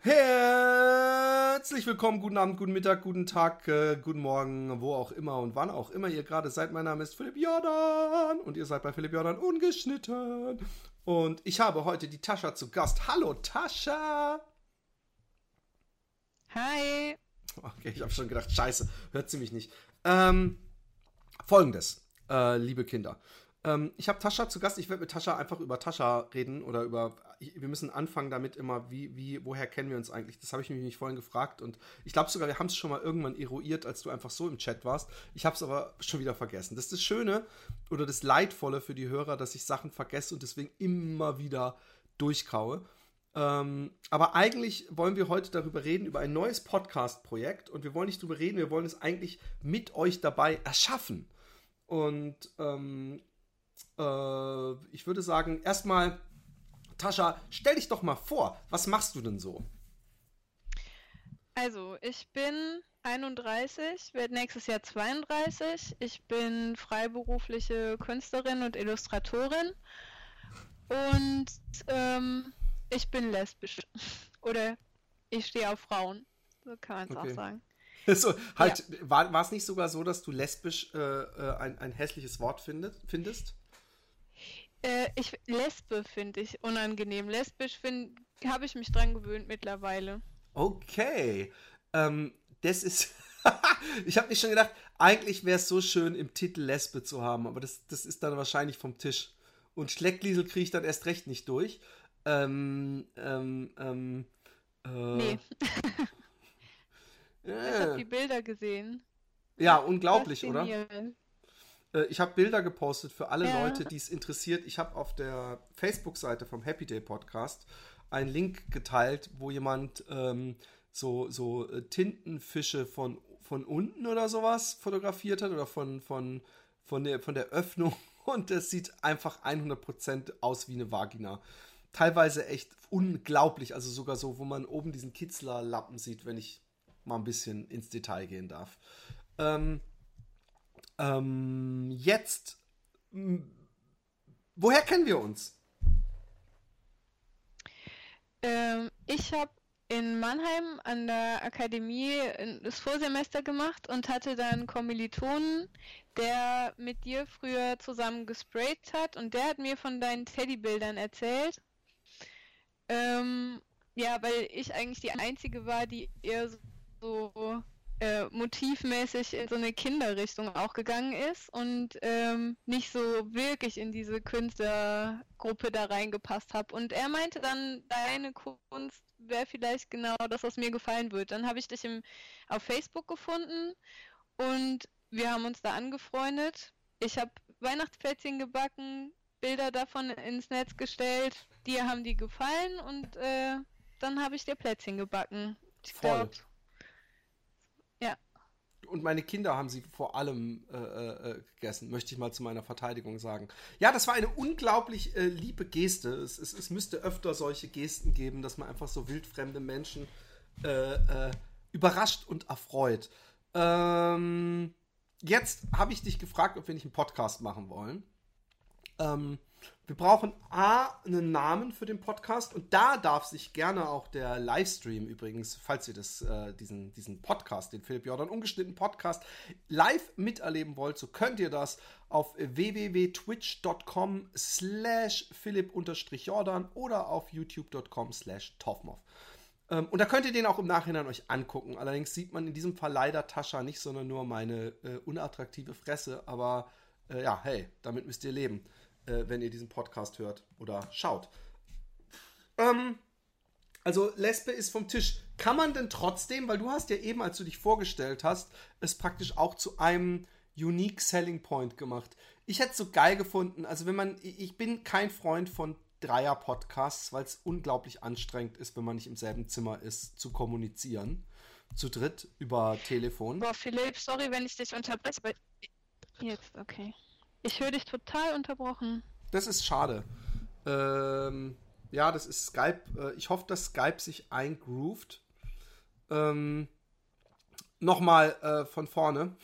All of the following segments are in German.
Herzlich willkommen, guten Abend, guten Mittag, guten Tag, äh, guten Morgen, wo auch immer und wann auch immer ihr gerade seid. Mein Name ist Philipp Jordan und ihr seid bei Philipp Jordan ungeschnitten. Und ich habe heute die Tascha zu Gast. Hallo Tascha! Hi! Okay, ich habe schon gedacht, scheiße, hört sie mich nicht. Ähm, Folgendes, äh, liebe Kinder. Ähm, ich habe Tascha zu Gast. Ich werde mit Tascha einfach über Tascha reden oder über. Wir müssen anfangen damit immer, wie, wie, woher kennen wir uns eigentlich? Das habe ich mich vorhin gefragt und ich glaube sogar, wir haben es schon mal irgendwann eruiert, als du einfach so im Chat warst. Ich habe es aber schon wieder vergessen. Das ist das Schöne oder das Leidvolle für die Hörer, dass ich Sachen vergesse und deswegen immer wieder durchkaue. Ähm, aber eigentlich wollen wir heute darüber reden, über ein neues Podcast-Projekt und wir wollen nicht darüber reden, wir wollen es eigentlich mit euch dabei erschaffen. Und ähm, äh, ich würde sagen, erstmal, Tascha, stell dich doch mal vor, was machst du denn so? Also, ich bin 31, werde nächstes Jahr 32. Ich bin freiberufliche Künstlerin und Illustratorin. Und ähm, ich bin lesbisch. Oder ich stehe auf Frauen. So kann man es okay. auch sagen. So, halt, ja. war es nicht sogar so, dass du lesbisch äh, äh ein, ein hässliches Wort findet, findest? Äh, ich, Lesbe finde ich unangenehm. Lesbisch habe ich mich dran gewöhnt mittlerweile. Okay. Ähm, das ist. ich habe mich schon gedacht, eigentlich wäre es so schön, im Titel Lesbe zu haben, aber das, das ist dann wahrscheinlich vom Tisch. Und Schleckliesel kriege ich dann erst recht nicht durch. Ähm, ähm, ähm, äh, nee. ich habe die Bilder gesehen. Ja, unglaublich, oder? Äh, ich habe Bilder gepostet für alle ja. Leute, die es interessiert. Ich habe auf der Facebook-Seite vom Happy Day Podcast einen Link geteilt, wo jemand ähm, so, so äh, Tintenfische von, von unten oder sowas fotografiert hat oder von, von, von, der, von der Öffnung. Und es sieht einfach 100% aus wie eine Vagina. Teilweise echt unglaublich, also sogar so, wo man oben diesen Kitzlerlappen sieht, wenn ich mal ein bisschen ins Detail gehen darf. Ähm, ähm, jetzt, woher kennen wir uns? Ähm, ich habe in Mannheim an der Akademie das Vorsemester gemacht und hatte dann Kommilitonen, der mit dir früher zusammen gesprayt hat und der hat mir von deinen Teddybildern erzählt. Ähm, ja, weil ich eigentlich die einzige war, die eher so äh, motivmäßig in so eine Kinderrichtung auch gegangen ist und ähm, nicht so wirklich in diese Künstlergruppe da reingepasst habe. Und er meinte dann, deine Kunst wäre vielleicht genau das, was mir gefallen wird. Dann habe ich dich im, auf Facebook gefunden und wir haben uns da angefreundet. Ich habe Weihnachtsplätzchen gebacken, Bilder davon ins Netz gestellt. Dir haben die gefallen und äh, dann habe ich dir Plätzchen gebacken. Ich Voll. Und meine Kinder haben sie vor allem äh, äh, gegessen, möchte ich mal zu meiner Verteidigung sagen. Ja, das war eine unglaublich äh, liebe Geste. Es, es, es, müsste öfter solche Gesten geben, dass man einfach so wildfremde Menschen äh, äh, überrascht und erfreut. Ähm, jetzt habe ich dich gefragt, ob wir nicht einen Podcast machen wollen. Ähm, wir brauchen A, einen Namen für den Podcast und da darf sich gerne auch der Livestream übrigens, falls ihr das, äh, diesen, diesen Podcast, den Philipp Jordan ungeschnitten Podcast, live miterleben wollt, so könnt ihr das auf www.twitch.com slash philipp-jordan oder auf youtube.com slash toffmoff. Ähm, und da könnt ihr den auch im Nachhinein euch angucken. Allerdings sieht man in diesem Fall leider Tascha nicht, sondern nur meine äh, unattraktive Fresse. Aber äh, ja, hey, damit müsst ihr leben äh, wenn ihr diesen Podcast hört oder schaut. Ähm, also Lesbe ist vom Tisch. Kann man denn trotzdem, weil du hast ja eben, als du dich vorgestellt hast, es praktisch auch zu einem Unique Selling Point gemacht. Ich hätte es so geil gefunden. Also wenn man, ich bin kein Freund von Dreier-Podcasts, weil es unglaublich anstrengend ist, wenn man nicht im selben Zimmer ist, zu kommunizieren. Zu dritt über Telefon. Boah, Philipp, sorry, wenn ich dich unterbreche, jetzt, okay. Ich höre dich total unterbrochen. Das ist schade. Ähm, ja, das ist Skype. Äh, ich hoffe, dass Skype sich eingroovt. Ähm, Nochmal äh, von vorne.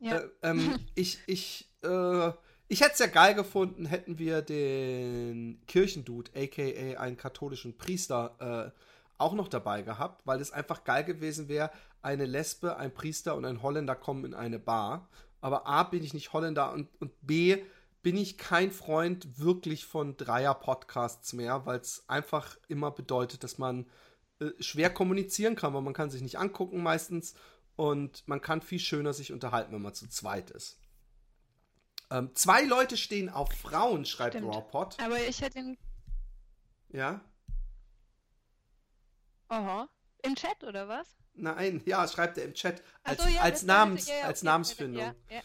ja. äh, ähm, ich ich, äh, ich hätte es ja geil gefunden, hätten wir den Kirchendude, aka einen katholischen Priester, äh, auch noch dabei gehabt, weil es einfach geil gewesen wäre, eine Lesbe, ein Priester und ein Holländer kommen in eine Bar. Aber A, bin ich nicht Holländer und, und B, bin ich kein Freund wirklich von Dreier-Podcasts mehr, weil es einfach immer bedeutet, dass man äh, schwer kommunizieren kann, weil man kann sich nicht angucken meistens und man kann viel schöner sich unterhalten, wenn man zu zweit ist. Ähm, zwei Leute stehen auf Frauen, schreibt Rawpot. Aber ich hätte ihn. Ja? Aha. Im Chat oder was? Nein, ja, schreibt er im Chat. Als, so, ja, als, Namens, ja, als okay, Namensfindung. Ja.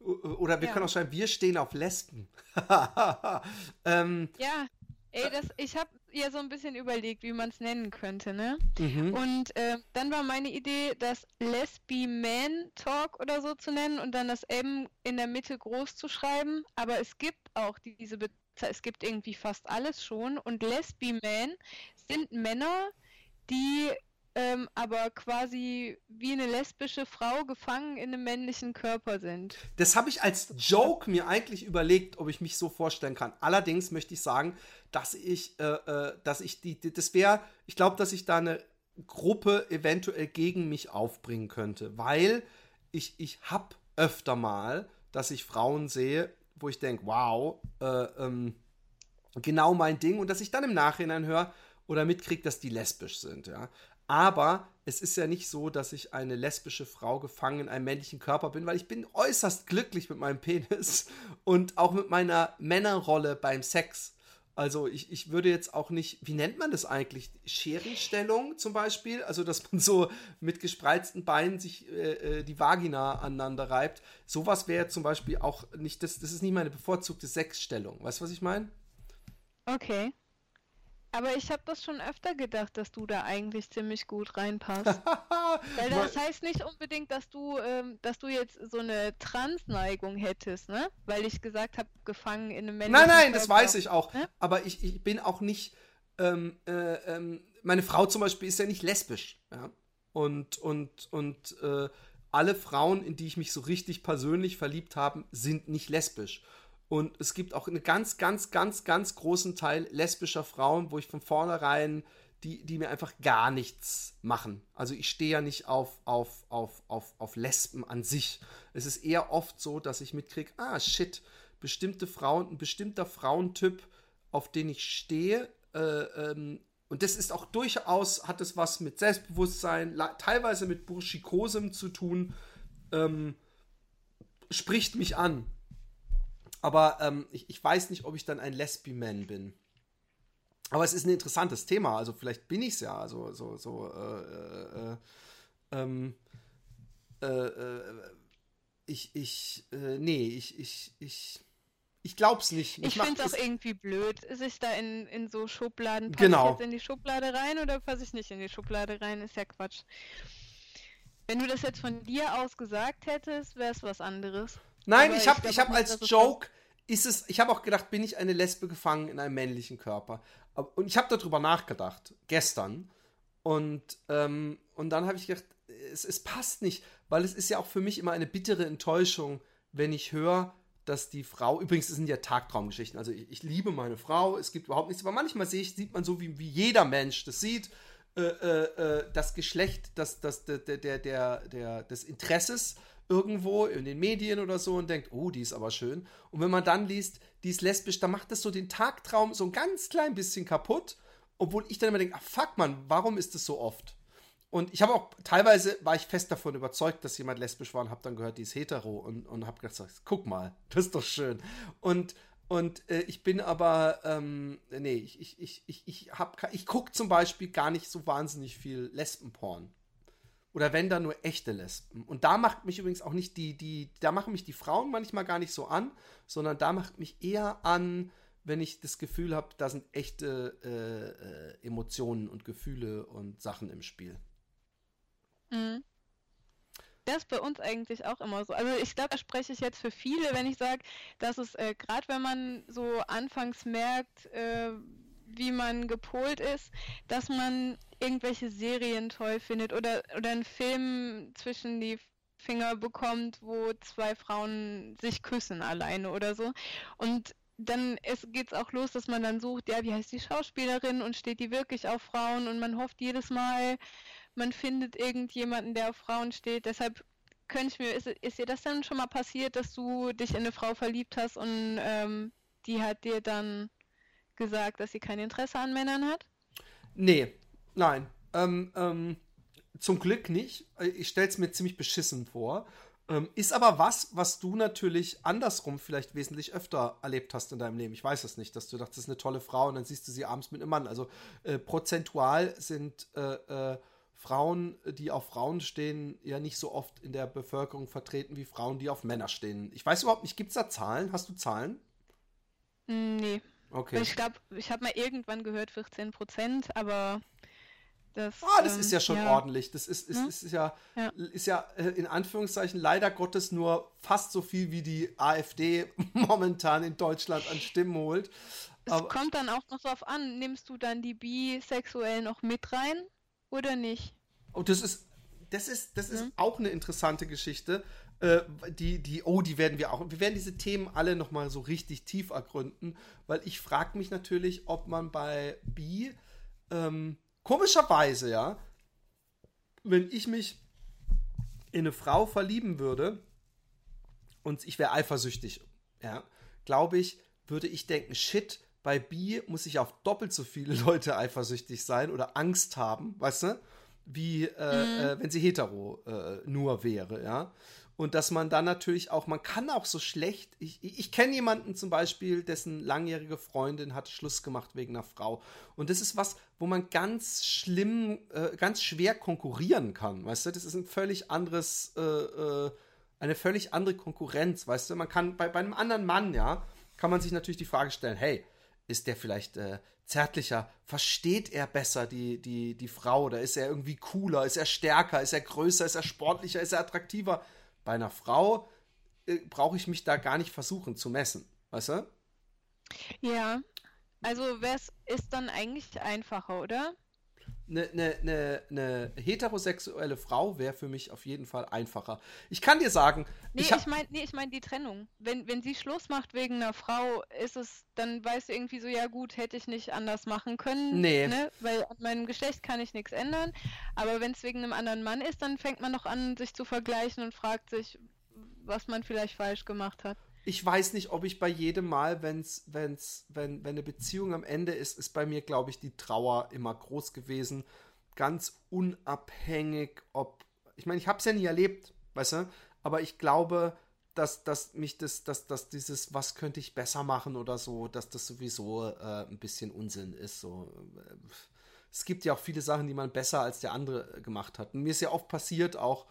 Oder wir können auch schreiben, wir stehen auf Lesben. ähm, ja, ey, das, ich habe ja so ein bisschen überlegt, wie man es nennen könnte, ne? Mhm. Und äh, dann war meine Idee, das Lesbi Man Talk oder so zu nennen und dann das M in der Mitte groß zu schreiben. Aber es gibt auch diese Bezeichnung, es gibt irgendwie fast alles schon. Und Lesbi Man sind Männer, die ähm, aber quasi wie eine lesbische Frau gefangen in einem männlichen Körper sind. Das habe ich als Joke mir eigentlich überlegt, ob ich mich so vorstellen kann. Allerdings möchte ich sagen, dass ich, äh, äh, dass ich die, die das wäre, ich glaube, dass ich da eine Gruppe eventuell gegen mich aufbringen könnte, weil ich, ich habe öfter mal, dass ich Frauen sehe, wo ich denke, wow, äh, ähm, genau mein Ding und dass ich dann im Nachhinein höre oder mitkriege, dass die lesbisch sind, ja. Aber es ist ja nicht so, dass ich eine lesbische Frau gefangen in einem männlichen Körper bin, weil ich bin äußerst glücklich mit meinem Penis und auch mit meiner Männerrolle beim Sex. Also ich, ich würde jetzt auch nicht, wie nennt man das eigentlich? Scherenstellung zum Beispiel? Also dass man so mit gespreizten Beinen sich äh, äh die Vagina aneinander reibt. Sowas wäre zum Beispiel auch nicht, das, das ist nicht meine bevorzugte Sexstellung. Weißt du, was ich meine? Okay. Aber ich habe das schon öfter gedacht, dass du da eigentlich ziemlich gut reinpasst. Weil das heißt nicht unbedingt, dass du, ähm, dass du jetzt so eine Transneigung hättest, ne? Weil ich gesagt habe, gefangen in einem männlichen Nein, nein, Körper. das weiß ich auch. Ne? Aber ich, ich bin auch nicht. Ähm, äh, ähm, meine Frau zum Beispiel ist ja nicht lesbisch, ja. Und, und, und äh, alle Frauen, in die ich mich so richtig persönlich verliebt habe, sind nicht lesbisch. Und es gibt auch einen ganz, ganz, ganz, ganz großen Teil lesbischer Frauen, wo ich von vornherein, die, die mir einfach gar nichts machen. Also ich stehe ja nicht auf, auf, auf, auf, auf Lesben an sich. Es ist eher oft so, dass ich mitkriege, ah shit, bestimmte Frauen, ein bestimmter Frauentyp, auf den ich stehe, äh, ähm, und das ist auch durchaus, hat es was mit Selbstbewusstsein, teilweise mit Burschikosem zu tun, ähm, spricht mich an. Aber ähm, ich, ich weiß nicht, ob ich dann ein Lesbi-Man bin. Aber es ist ein interessantes Thema. Also vielleicht bin ich es ja. Also so, so, äh, äh, ähm, äh, äh, ich, ich, äh, nee, ich, ich, ich, ich glaub's nicht. Ich, ich finde es auch irgendwie blöd, sich da in, in so Schubladen. Passe genau. ich jetzt in die Schublade rein oder passe ich nicht in die Schublade rein? Ist ja Quatsch. Wenn du das jetzt von dir aus gesagt hättest, wäre es was anderes. Nein, ich habe ich hab als Joke, ist es, ich habe auch gedacht, bin ich eine Lesbe gefangen in einem männlichen Körper? Und ich habe darüber nachgedacht, gestern. Und, ähm, und dann habe ich gedacht, es, es passt nicht, weil es ist ja auch für mich immer eine bittere Enttäuschung, wenn ich höre, dass die Frau, übrigens, es sind ja Tagtraumgeschichten, also ich, ich, liebe meine Frau, es gibt überhaupt nichts, aber manchmal sehe ich, sieht man so, wie, wie jeder Mensch das sieht, äh, äh, äh das Geschlecht das, das, der, der, der, der, des Interesses irgendwo in den Medien oder so und denkt, oh, die ist aber schön. Und wenn man dann liest, die ist lesbisch, dann macht das so den Tagtraum so ein ganz klein bisschen kaputt. Obwohl ich dann immer denke, ah fuck man, warum ist das so oft? Und ich habe auch, teilweise war ich fest davon überzeugt, dass jemand lesbisch war und habe dann gehört, die ist hetero und, und habe gedacht, guck mal, das ist doch schön. Und, und äh, ich bin aber, ähm, nee, ich, ich, ich, ich, ich, ich gucke zum Beispiel gar nicht so wahnsinnig viel Lesbenporn. Oder wenn da nur echte Lesben. Und da macht mich übrigens auch nicht die, die, da machen mich die Frauen manchmal gar nicht so an, sondern da macht mich eher an, wenn ich das Gefühl habe, da sind echte äh, äh, Emotionen und Gefühle und Sachen im Spiel. Mhm. Das ist bei uns eigentlich auch immer so. Also ich glaube, da spreche ich jetzt für viele, wenn ich sage, dass es äh, gerade wenn man so anfangs merkt, äh, wie man gepolt ist, dass man irgendwelche Serien toll findet oder, oder einen Film zwischen die Finger bekommt, wo zwei Frauen sich küssen alleine oder so. Und dann geht es auch los, dass man dann sucht, ja, wie heißt die Schauspielerin und steht die wirklich auf Frauen und man hofft jedes Mal, man findet irgendjemanden, der auf Frauen steht. Deshalb könnte ich mir, ist, ist dir das dann schon mal passiert, dass du dich in eine Frau verliebt hast und ähm, die hat dir dann gesagt, dass sie kein Interesse an Männern hat? Nee, nein. Ähm, ähm, zum Glück nicht. Ich stelle es mir ziemlich beschissen vor. Ähm, ist aber was, was du natürlich andersrum vielleicht wesentlich öfter erlebt hast in deinem Leben. Ich weiß es nicht, dass du dachtest, das ist eine tolle Frau und dann siehst du sie abends mit einem Mann. Also äh, prozentual sind äh, äh, Frauen, die auf Frauen stehen, ja nicht so oft in der Bevölkerung vertreten wie Frauen, die auf Männer stehen. Ich weiß überhaupt nicht, gibt es da Zahlen? Hast du Zahlen? Nee. Okay. Ich glaube, ich habe mal irgendwann gehört 14 Prozent, aber das, ah, das ähm, ist ja schon ja. ordentlich. Das ist, ist, hm? ist ja, ja. ist ja äh, in Anführungszeichen leider Gottes nur fast so viel wie die AfD momentan in Deutschland an Stimmen holt. Es Aber, kommt dann auch noch drauf an, nimmst du dann die Bisexuellen noch mit rein oder nicht? Oh, das ist, das ist, das ist hm? auch eine interessante Geschichte. Äh, die, die, oh, die werden wir auch. Wir werden diese Themen alle nochmal so richtig tief ergründen, weil ich frage mich natürlich, ob man bei Bi ähm, komischerweise, ja, wenn ich mich in eine Frau verlieben würde und ich wäre eifersüchtig, ja, glaube ich, würde ich denken, shit, bei Bi muss ich auf doppelt so viele Leute eifersüchtig sein oder Angst haben, weißt du, wie äh, mhm. äh, wenn sie hetero äh, nur wäre, ja. Und dass man dann natürlich auch, man kann auch so schlecht, ich, ich kenne jemanden zum Beispiel, dessen langjährige Freundin hat Schluss gemacht wegen einer Frau. Und das ist was, wo man ganz schlimm, äh, ganz schwer konkurrieren kann, weißt du? Das ist ein völlig anderes, äh, äh, eine völlig andere Konkurrenz, weißt du? Man kann, bei, bei einem anderen Mann, ja, kann man sich natürlich die Frage stellen, hey, ist der vielleicht äh, zärtlicher? Versteht er besser die, die, die Frau? Oder ist er irgendwie cooler? Ist er stärker? Ist er größer? Ist er sportlicher? Ist er attraktiver? Bei einer Frau äh, brauche ich mich da gar nicht versuchen zu messen, weißt du? Ja, also es ist dann eigentlich einfacher, oder? Eine, eine, eine, heterosexuelle Frau wäre für mich auf jeden Fall einfacher. Ich kann dir sagen. Nee, ich, ich meine nee, ich mein die Trennung. Wenn, wenn sie Schluss macht wegen einer Frau, ist es, dann weißt du irgendwie so, ja gut, hätte ich nicht anders machen können. Nee. Ne? Weil an meinem Geschlecht kann ich nichts ändern. Aber wenn es wegen einem anderen Mann ist, dann fängt man noch an, sich zu vergleichen und fragt sich, was man vielleicht falsch gemacht hat ich weiß nicht, ob ich bei jedem Mal, wenn's, wenn's, wenn, wenn eine Beziehung am Ende ist, ist bei mir, glaube ich, die Trauer immer groß gewesen. Ganz unabhängig, ob. Ich meine, ich habe es ja nie erlebt, weißt du? Aber ich glaube, dass, dass mich das, dass, dass dieses, was könnte ich besser machen oder so, dass das sowieso äh, ein bisschen Unsinn ist. So. Es gibt ja auch viele Sachen, die man besser als der andere gemacht hat. Und mir ist ja oft passiert, auch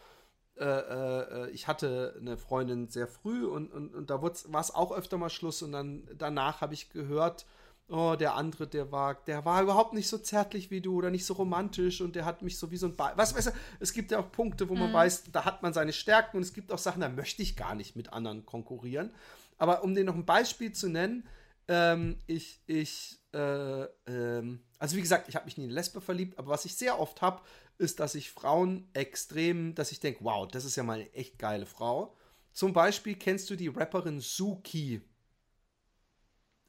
äh, äh, ich hatte eine Freundin sehr früh und, und, und da war es auch öfter mal Schluss und dann danach habe ich gehört, oh, der andere, der war, der war überhaupt nicht so zärtlich wie du oder nicht so romantisch und der hat mich so wie so ein Be was weißt du, es gibt ja auch Punkte, wo man mhm. weiß, da hat man seine Stärken und es gibt auch Sachen, da möchte ich gar nicht mit anderen konkurrieren. Aber um dir noch ein Beispiel zu nennen, ähm, ich, ich, äh, ähm, also wie gesagt, ich habe mich nie in Lesbe verliebt, aber was ich sehr oft habe, ist, dass ich Frauen extrem, dass ich denke, wow, das ist ja mal eine echt geile Frau. Zum Beispiel kennst du die Rapperin Suki.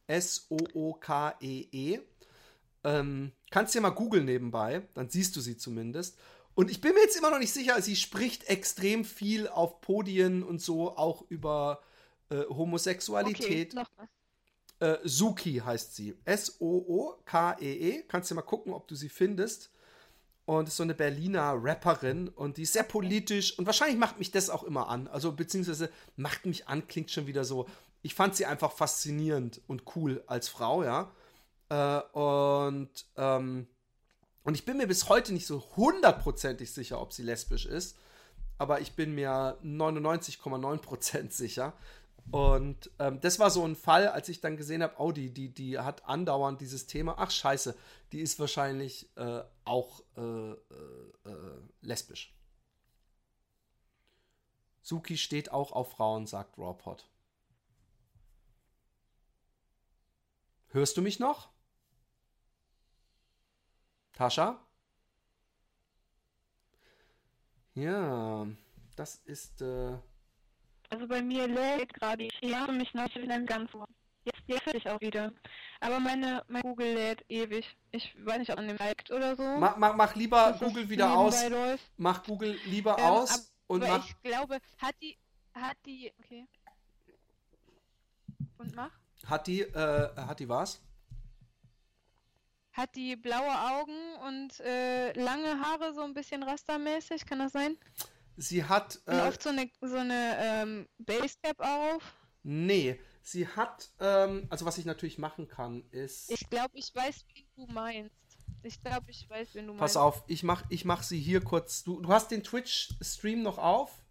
S-O-O-K-E-E. -E. Ähm, kannst dir mal googeln nebenbei, dann siehst du sie zumindest. Und ich bin mir jetzt immer noch nicht sicher, sie spricht extrem viel auf Podien und so auch über äh, Homosexualität. Okay, äh, Suki heißt sie. S-O-O-K-E-E. -E. Kannst dir mal gucken, ob du sie findest und ist so eine Berliner Rapperin und die ist sehr politisch und wahrscheinlich macht mich das auch immer an. Also beziehungsweise macht mich an, klingt schon wieder so. Ich fand sie einfach faszinierend und cool als Frau, ja. Äh, und, ähm, und ich bin mir bis heute nicht so hundertprozentig sicher, ob sie lesbisch ist. Aber ich bin mir 99,9% sicher. Und ähm, das war so ein Fall, als ich dann gesehen habe, oh, die, die, die hat andauernd dieses Thema. Ach scheiße, die ist wahrscheinlich äh, auch äh, äh, äh, lesbisch. Suki steht auch auf Frauen, sagt Rawpot. Hörst du mich noch? Tascha? Ja, das ist. Äh also bei mir lädt gerade. Ich höre mich noch wieder ganz so. Jetzt, jetzt hätte ich auch wieder. Aber meine, mein Google lädt ewig. Ich weiß nicht, ob an dem liked oder so. Mach, mach, mach lieber Google wieder aus. Läuft. Mach Google lieber ähm, aus und mach. Ich glaube, hat die, hat die, okay. Und mach? Hat die, äh, hat die was? Hat die blaue Augen und äh, lange Haare, so ein bisschen rastermäßig, kann das sein? Sie hat. Äh, oft so eine, so eine ähm, Basecap auf. Nee, sie hat, ähm, also was ich natürlich machen kann, ist. Ich glaube, ich weiß, wie du meinst. Ich glaube, ich weiß, wen du meinst. Pass auf, ich mach, ich mach sie hier kurz. Du, du hast den Twitch-Stream noch auf?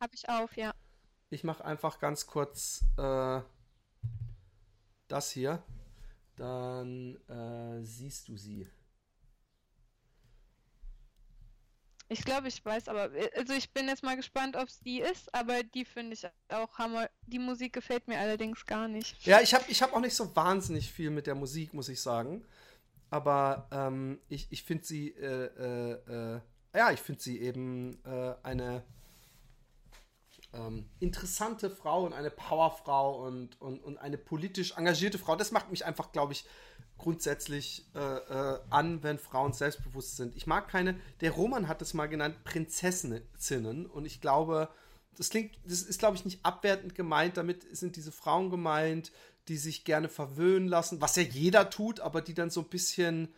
Hab ich auf, ja. Ich mach einfach ganz kurz äh, das hier. Dann äh, siehst du sie. Ich glaube, ich weiß, aber äh, also ich bin jetzt mal gespannt, ob es die ist, aber die finde ich auch hammer. Die Musik gefällt mir allerdings gar nicht. Ja, ich habe ich hab auch nicht so wahnsinnig viel mit der Musik, muss ich sagen. Aber ähm, ich, ich finde sie, äh, äh, äh, ja, ich finde sie eben äh, eine ähm, interessante Frau und eine Powerfrau und, und, und eine politisch engagierte Frau. Das macht mich einfach, glaube ich, grundsätzlich äh, äh, an, wenn Frauen selbstbewusst sind. Ich mag keine, der Roman hat es mal genannt, Prinzessinnen. Und ich glaube, das klingt, das ist, glaube ich, nicht abwertend gemeint. Damit sind diese Frauen gemeint, die sich gerne verwöhnen lassen, was ja jeder tut, aber die dann so ein bisschen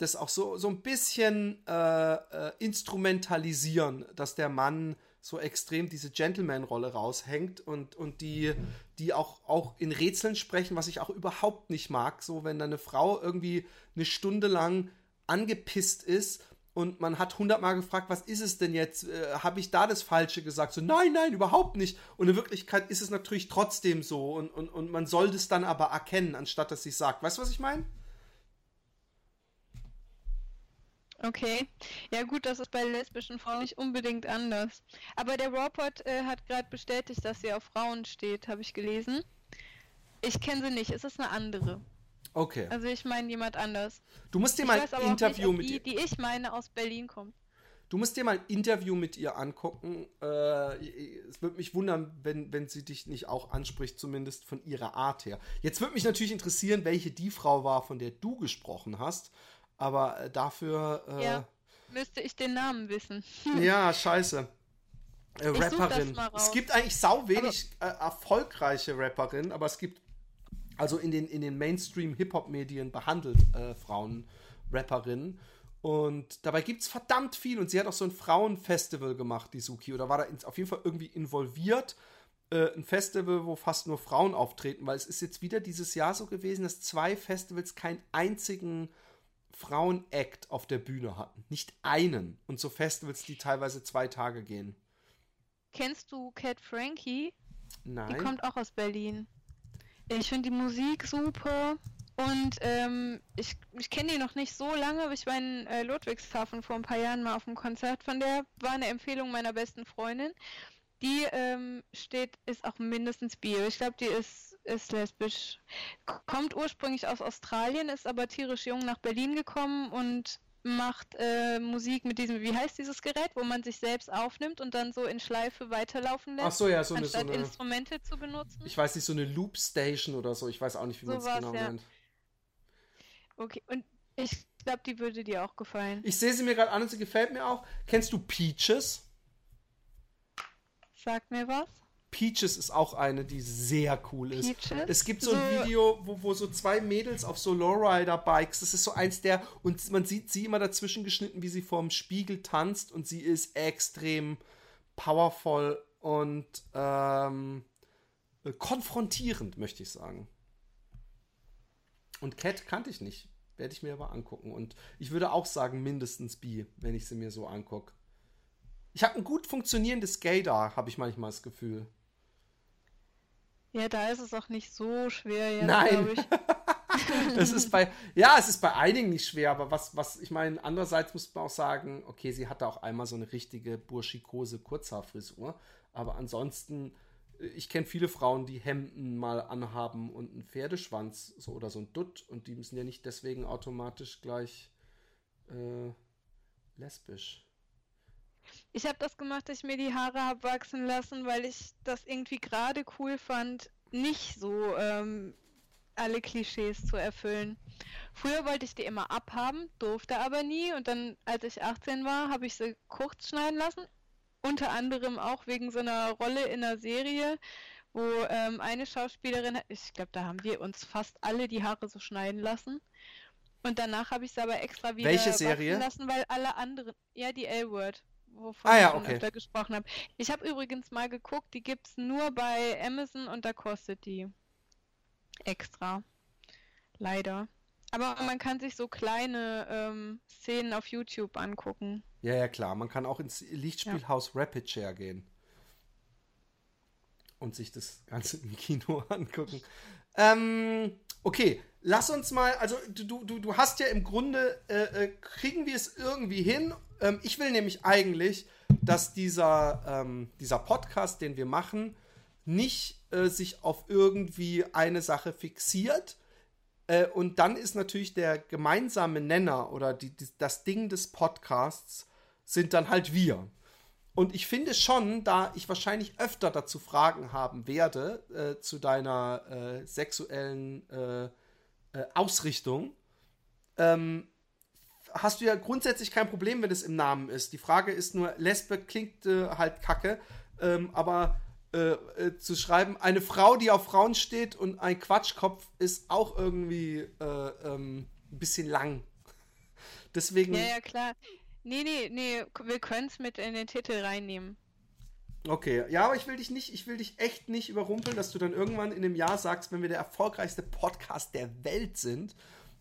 das auch so, so ein bisschen äh, äh, instrumentalisieren, dass der Mann so extrem diese Gentleman-Rolle raushängt und, und die, die auch, auch in Rätseln sprechen, was ich auch überhaupt nicht mag. So, wenn da eine Frau irgendwie eine Stunde lang angepisst ist und man hat hundertmal gefragt, was ist es denn jetzt? Äh, Habe ich da das Falsche gesagt? So, nein, nein, überhaupt nicht. Und in Wirklichkeit ist es natürlich trotzdem so und, und, und man soll das dann aber erkennen, anstatt dass sie sagt. Weißt du, was ich meine? Okay. Ja gut, das ist bei lesbischen Frauen nicht unbedingt anders. Aber der Rawpot äh, hat gerade bestätigt, dass sie auf Frauen steht, habe ich gelesen. Ich kenne sie nicht, es ist eine andere. Okay. Also ich meine jemand anders. Du musst dir ich mal ein Interview nicht, mit die, die ich meine aus Berlin kommt. Du musst dir mal ein Interview mit ihr angucken. Äh, es würde mich wundern, wenn, wenn sie dich nicht auch anspricht, zumindest von ihrer Art her. Jetzt würde mich natürlich interessieren, welche die Frau war, von der du gesprochen hast. Aber äh, dafür. Äh, ja, müsste ich den Namen wissen. ja, scheiße. Äh, Rapperin. Es gibt eigentlich sau wenig äh, erfolgreiche Rapperinnen, aber es gibt also in den, in den Mainstream-Hip-Hop-Medien behandelt äh, Frauen Rapperinnen. Und dabei gibt es verdammt viel. Und sie hat auch so ein Frauenfestival gemacht, die Suki. Oder war da auf jeden Fall irgendwie involviert. Äh, ein Festival, wo fast nur Frauen auftreten. Weil es ist jetzt wieder dieses Jahr so gewesen, dass zwei Festivals keinen einzigen Frauen-Act auf der Bühne hatten. Nicht einen. Und so Festivals, die teilweise zwei Tage gehen. Kennst du Cat Frankie? Nein. Die kommt auch aus Berlin. Ich finde die Musik super. Und ähm, ich, ich kenne die noch nicht so lange, aber ich war in äh, Ludwigshafen vor ein paar Jahren mal auf einem Konzert von der. War eine Empfehlung meiner besten Freundin. Die ähm, steht, ist auch mindestens Bio. Ich glaube, die ist ist lesbisch. Kommt ursprünglich aus Australien, ist aber tierisch jung nach Berlin gekommen und macht äh, Musik mit diesem, wie heißt dieses Gerät, wo man sich selbst aufnimmt und dann so in Schleife weiterlaufen lässt, Ach so, ja, so anstatt eine, so eine, Instrumente zu benutzen. Ich weiß nicht, so eine Loop Station oder so, ich weiß auch nicht, wie so man es genau ja. nennt. Okay, und ich glaube, die würde dir auch gefallen. Ich sehe sie mir gerade an und sie gefällt mir auch. Kennst du Peaches? Sag mir was. Peaches ist auch eine, die sehr cool ist. Peaches? Es gibt so ein Video, wo, wo so zwei Mädels auf so Lowrider-Bikes, das ist so eins der, und man sieht sie immer dazwischen geschnitten, wie sie vorm Spiegel tanzt und sie ist extrem powerful und ähm, konfrontierend, möchte ich sagen. Und Cat kannte ich nicht, werde ich mir aber angucken. Und ich würde auch sagen, mindestens B, wenn ich sie mir so angucke. Ich habe ein gut funktionierendes Gaydar, habe ich manchmal das Gefühl. Ja, da ist es auch nicht so schwer jetzt, Nein. ich. es ist bei, ja, es ist bei einigen nicht schwer, aber was, was, ich meine, andererseits muss man auch sagen, okay, sie hatte auch einmal so eine richtige burschikose Kurzhaarfrisur, aber ansonsten, ich kenne viele Frauen, die Hemden mal anhaben und einen Pferdeschwanz so oder so ein Dutt und die müssen ja nicht deswegen automatisch gleich äh, lesbisch. Ich habe das gemacht, dass ich mir die Haare habe wachsen lassen, weil ich das irgendwie gerade cool fand, nicht so ähm, alle Klischees zu erfüllen. Früher wollte ich die immer abhaben, durfte aber nie. Und dann, als ich 18 war, habe ich sie kurz schneiden lassen. Unter anderem auch wegen so einer Rolle in einer Serie, wo ähm, eine Schauspielerin, ich glaube, da haben wir uns fast alle die Haare so schneiden lassen. Und danach habe ich sie aber extra wieder Welche Serie? lassen, weil alle anderen, ja, die L-Word, wovon ah, ja, ich öfter gesprochen habe. Ich habe übrigens mal geguckt, die gibt es nur bei Amazon und da kostet die extra. Leider. Aber man kann sich so kleine ähm, Szenen auf YouTube angucken. Ja, ja, klar. Man kann auch ins Lichtspielhaus ja. Rapid Share gehen. Und sich das Ganze im Kino angucken. Ähm, okay, lass uns mal, also du, du, du hast ja im Grunde, äh, äh, kriegen wir es irgendwie hin. Ähm, ich will nämlich eigentlich, dass dieser, ähm, dieser Podcast, den wir machen, nicht äh, sich auf irgendwie eine Sache fixiert, äh, und dann ist natürlich der gemeinsame Nenner oder die, die, das Ding des Podcasts sind dann halt wir. Und ich finde schon, da ich wahrscheinlich öfter dazu Fragen haben werde äh, zu deiner äh, sexuellen äh, äh Ausrichtung, ähm, hast du ja grundsätzlich kein Problem, wenn es im Namen ist. Die Frage ist nur, Lesbe klingt äh, halt kacke, ähm, aber äh, äh, zu schreiben, eine Frau, die auf Frauen steht und ein Quatschkopf ist auch irgendwie äh, ähm, ein bisschen lang. Deswegen. Ja, ja, klar. Nee, nee, nee, wir können es mit in den Titel reinnehmen. Okay, ja, aber ich will dich nicht, ich will dich echt nicht überrumpeln, dass du dann irgendwann in einem Jahr sagst, wenn wir der erfolgreichste Podcast der Welt sind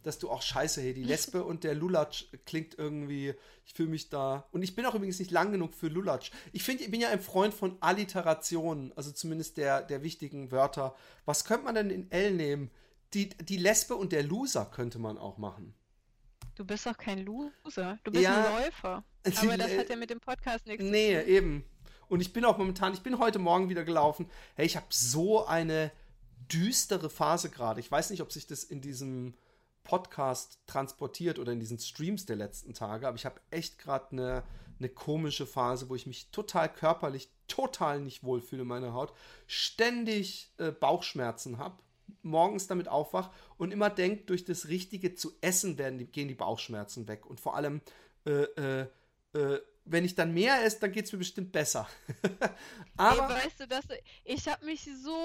dass du auch scheiße, hey, die Lesbe und der Lulatsch klingt irgendwie, ich fühle mich da. Und ich bin auch übrigens nicht lang genug für Lulatsch. Ich finde, ich bin ja ein Freund von Alliterationen, also zumindest der, der wichtigen Wörter. Was könnte man denn in L nehmen? Die, die Lesbe und der Loser könnte man auch machen. Du bist doch kein Loser. Du bist ja, ein Läufer. Aber das hat ja mit dem Podcast nichts nee, zu tun. Nee, eben. Und ich bin auch momentan, ich bin heute Morgen wieder gelaufen. Hey, ich habe so eine düstere Phase gerade. Ich weiß nicht, ob sich das in diesem Podcast transportiert oder in diesen Streams der letzten Tage, aber ich habe echt gerade eine, eine komische Phase, wo ich mich total körperlich total nicht wohlfühle in meiner Haut, ständig äh, Bauchschmerzen habe, morgens damit aufwach und immer denke, durch das Richtige zu essen werden, die, gehen die Bauchschmerzen weg. Und vor allem äh, äh, äh wenn ich dann mehr esse, dann geht es mir bestimmt besser. Aber Ey, weißt du, dass ich habe mich so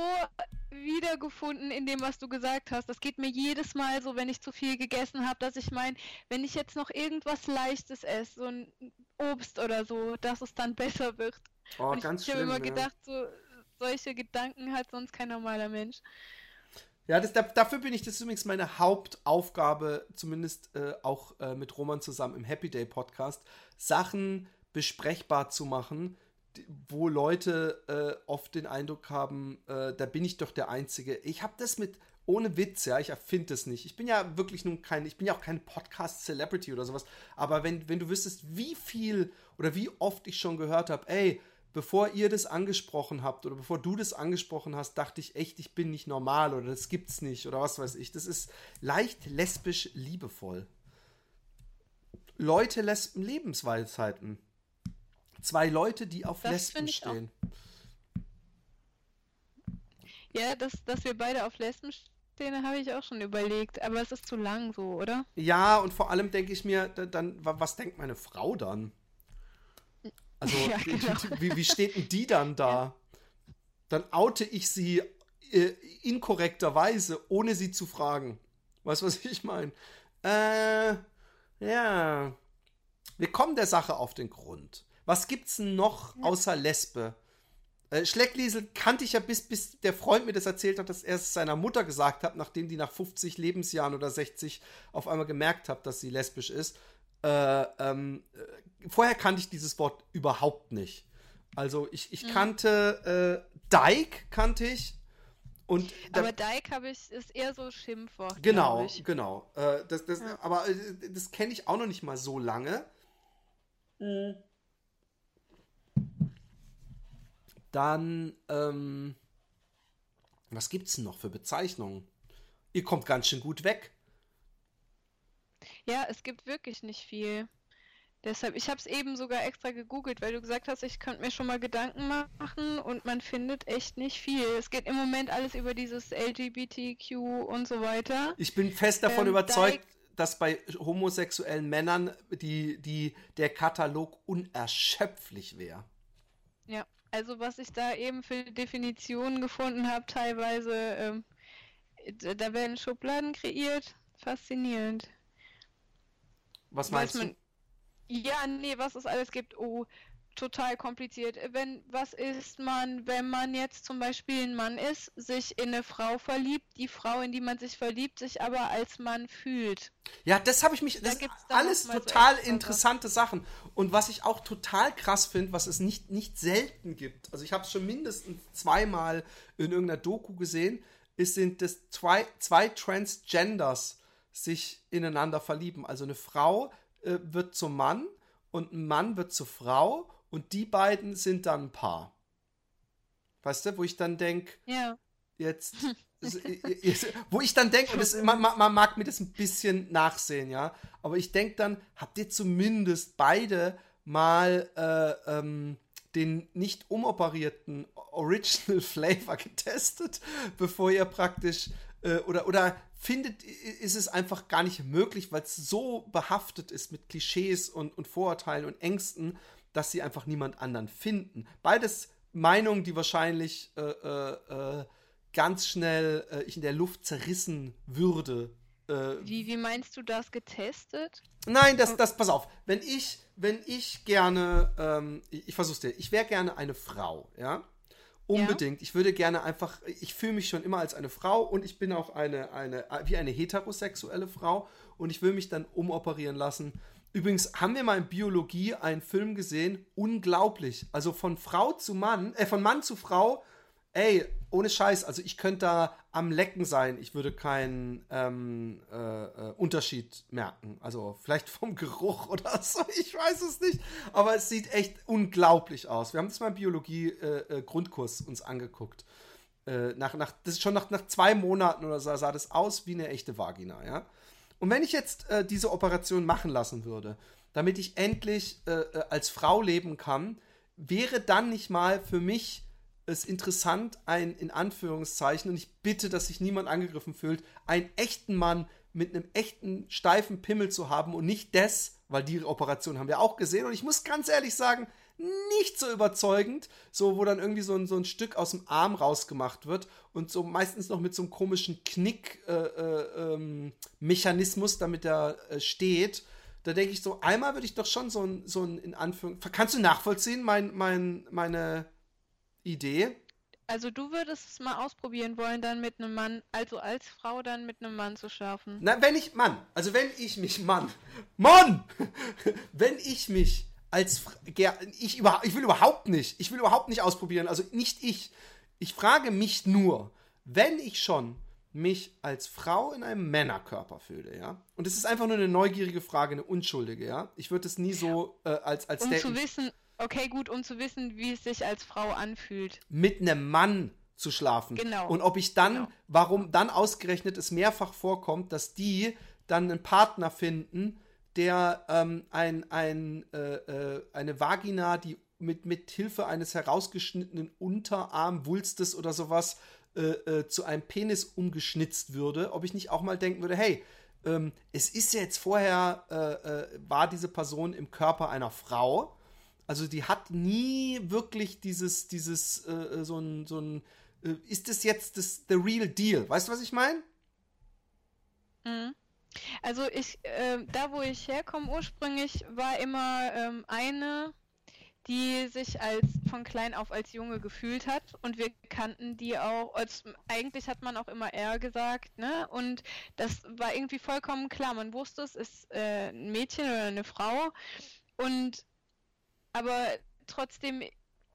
wiedergefunden in dem, was du gesagt hast. Das geht mir jedes Mal so, wenn ich zu viel gegessen habe, dass ich meine, wenn ich jetzt noch irgendwas Leichtes esse, so ein Obst oder so, dass es dann besser wird. Oh, Und ganz ich, ich habe immer gedacht, so solche Gedanken hat sonst kein normaler Mensch. Ja, das, dafür bin ich, das ist übrigens meine Hauptaufgabe, zumindest äh, auch äh, mit Roman zusammen im Happy Day Podcast, Sachen besprechbar zu machen, wo Leute äh, oft den Eindruck haben, äh, da bin ich doch der Einzige. Ich habe das mit, ohne Witz, ja, ich erfinde das nicht. Ich bin ja wirklich nun kein, ich bin ja auch kein Podcast-Celebrity oder sowas, aber wenn, wenn du wüsstest, wie viel oder wie oft ich schon gehört habe, ey, bevor ihr das angesprochen habt oder bevor du das angesprochen hast, dachte ich echt, ich bin nicht normal oder das gibt's nicht oder was weiß ich. Das ist leicht lesbisch liebevoll. Leute lesben Lebensweisheiten. Zwei Leute, die auf das Lesben stehen. Ja, dass, dass wir beide auf Lesben stehen, habe ich auch schon überlegt. Aber es ist zu lang so, oder? Ja, und vor allem denke ich mir, dann, was denkt meine Frau dann? Also, ja, genau. wie, wie steht denn die dann da? Dann oute ich sie äh, inkorrekterweise, ohne sie zu fragen. Weißt du, was ich meine? Äh, ja. Wir kommen der Sache auf den Grund. Was gibt's denn noch außer Lesbe? Äh, Schleckliesel kannte ich ja bis, bis der Freund mir das erzählt hat, dass er es seiner Mutter gesagt hat, nachdem die nach 50 Lebensjahren oder 60 auf einmal gemerkt hat, dass sie lesbisch ist. Äh, ähm, äh, vorher kannte ich dieses Wort überhaupt nicht. Also ich, ich mhm. kannte äh, Dyke kannte ich. Und aber Dyke habe ich ist eher so Schimpfwort. Genau, genau. Äh, das, das, ja. Aber äh, das kenne ich auch noch nicht mal so lange. Mhm. Dann, ähm, was gibt's denn noch für Bezeichnungen? Ihr kommt ganz schön gut weg. Ja, es gibt wirklich nicht viel. Deshalb, ich habe es eben sogar extra gegoogelt, weil du gesagt hast, ich könnte mir schon mal Gedanken machen und man findet echt nicht viel. Es geht im Moment alles über dieses LGBTQ und so weiter. Ich bin fest davon ähm, überzeugt, da dass bei homosexuellen Männern die, die, der Katalog unerschöpflich wäre. Ja, also was ich da eben für Definitionen gefunden habe, teilweise, ähm, da werden Schubladen kreiert. Faszinierend. Was meinst man, du? Ja, nee, was es alles gibt. Oh, total kompliziert. Wenn, was ist man, wenn man jetzt zum Beispiel ein Mann ist, sich in eine Frau verliebt, die Frau, in die man sich verliebt, sich aber als Mann fühlt? Ja, das habe ich mich, das da alles total so interessante Sachen. Und was ich auch total krass finde, was es nicht, nicht selten gibt, also ich habe es schon mindestens zweimal in irgendeiner Doku gesehen, ist, sind das zwei, zwei Transgenders sich ineinander verlieben. Also eine Frau äh, wird zum Mann und ein Mann wird zur Frau und die beiden sind dann ein Paar. Weißt du, wo ich dann denke, ja. jetzt, wo ich dann denke, man, man, mag mir das ein bisschen nachsehen, ja, aber ich denke dann, habt ihr zumindest beide mal äh, ähm, den nicht umoperierten Original Flavor getestet, bevor ihr praktisch äh, oder oder findet, ist es einfach gar nicht möglich, weil es so behaftet ist mit Klischees und, und Vorurteilen und Ängsten, dass sie einfach niemand anderen finden. Beides Meinungen, die wahrscheinlich äh, äh, äh ganz schnell äh, ich in der Luft zerrissen würde. Äh. wie, wie meinst du das getestet? Nein, das, das, pass auf, wenn ich, wenn ich gerne, ähm, ich, ich versuch's dir, ich wäre gerne eine Frau, ja? Unbedingt. Ja. Ich würde gerne einfach, ich fühle mich schon immer als eine Frau und ich bin auch eine, eine, wie eine heterosexuelle Frau und ich will mich dann umoperieren lassen. Übrigens haben wir mal in Biologie einen Film gesehen, unglaublich. Also von Frau zu Mann, äh, von Mann zu Frau ey, ohne Scheiß, also ich könnte da am Lecken sein. Ich würde keinen ähm, äh, äh, Unterschied merken. Also vielleicht vom Geruch oder so, ich weiß es nicht. Aber es sieht echt unglaublich aus. Wir haben das mal im Biologie-Grundkurs äh, äh uns angeguckt. Äh, nach, nach, das ist schon nach, nach zwei Monaten oder so sah das aus wie eine echte Vagina, ja. Und wenn ich jetzt äh, diese Operation machen lassen würde, damit ich endlich als Frau leben kann, wäre dann nicht mal für mich es interessant, ein in Anführungszeichen, und ich bitte, dass sich niemand angegriffen fühlt, einen echten Mann mit einem echten steifen Pimmel zu haben und nicht das, weil die Operation haben wir auch gesehen. Und ich muss ganz ehrlich sagen, nicht so überzeugend, so wo dann irgendwie so ein, so ein Stück aus dem Arm rausgemacht wird und so meistens noch mit so einem komischen Knick-Mechanismus, äh, äh, ähm, damit er äh, steht. Da denke ich so, einmal würde ich doch schon so ein, so ein in Anführungszeichen. Kannst du nachvollziehen, mein, mein, meine Idee. Also du würdest es mal ausprobieren wollen, dann mit einem Mann, also als Frau dann mit einem Mann zu schlafen. Na, wenn ich Mann, also wenn ich mich Mann, Mann, wenn ich mich als ich über, ich will überhaupt nicht, ich will überhaupt nicht ausprobieren, also nicht ich. Ich frage mich nur, wenn ich schon mich als Frau in einem Männerkörper fühle, ja. Und es ist einfach nur eine neugierige Frage, eine unschuldige, ja. Ich würde es nie so äh, als als um zu wissen, Okay, gut, um zu wissen, wie es sich als Frau anfühlt. Mit einem Mann zu schlafen. Genau. Und ob ich dann, genau. warum dann ausgerechnet es mehrfach vorkommt, dass die dann einen Partner finden, der ähm, ein, ein, äh, äh, eine Vagina, die mit, mit Hilfe eines herausgeschnittenen Unterarmwulstes oder sowas äh, äh, zu einem Penis umgeschnitzt würde, ob ich nicht auch mal denken würde, hey, ähm, es ist ja jetzt vorher, äh, äh, war diese Person im Körper einer Frau also die hat nie wirklich dieses, dieses, äh, so ein, so ein, äh, ist das jetzt das the real deal? Weißt du, was ich meine? Mhm. Also ich, äh, da wo ich herkomme ursprünglich, war immer ähm, eine, die sich als von klein auf als Junge gefühlt hat und wir kannten die auch, als, eigentlich hat man auch immer er gesagt, ne? Und das war irgendwie vollkommen klar. Man wusste, es ist äh, ein Mädchen oder eine Frau und aber trotzdem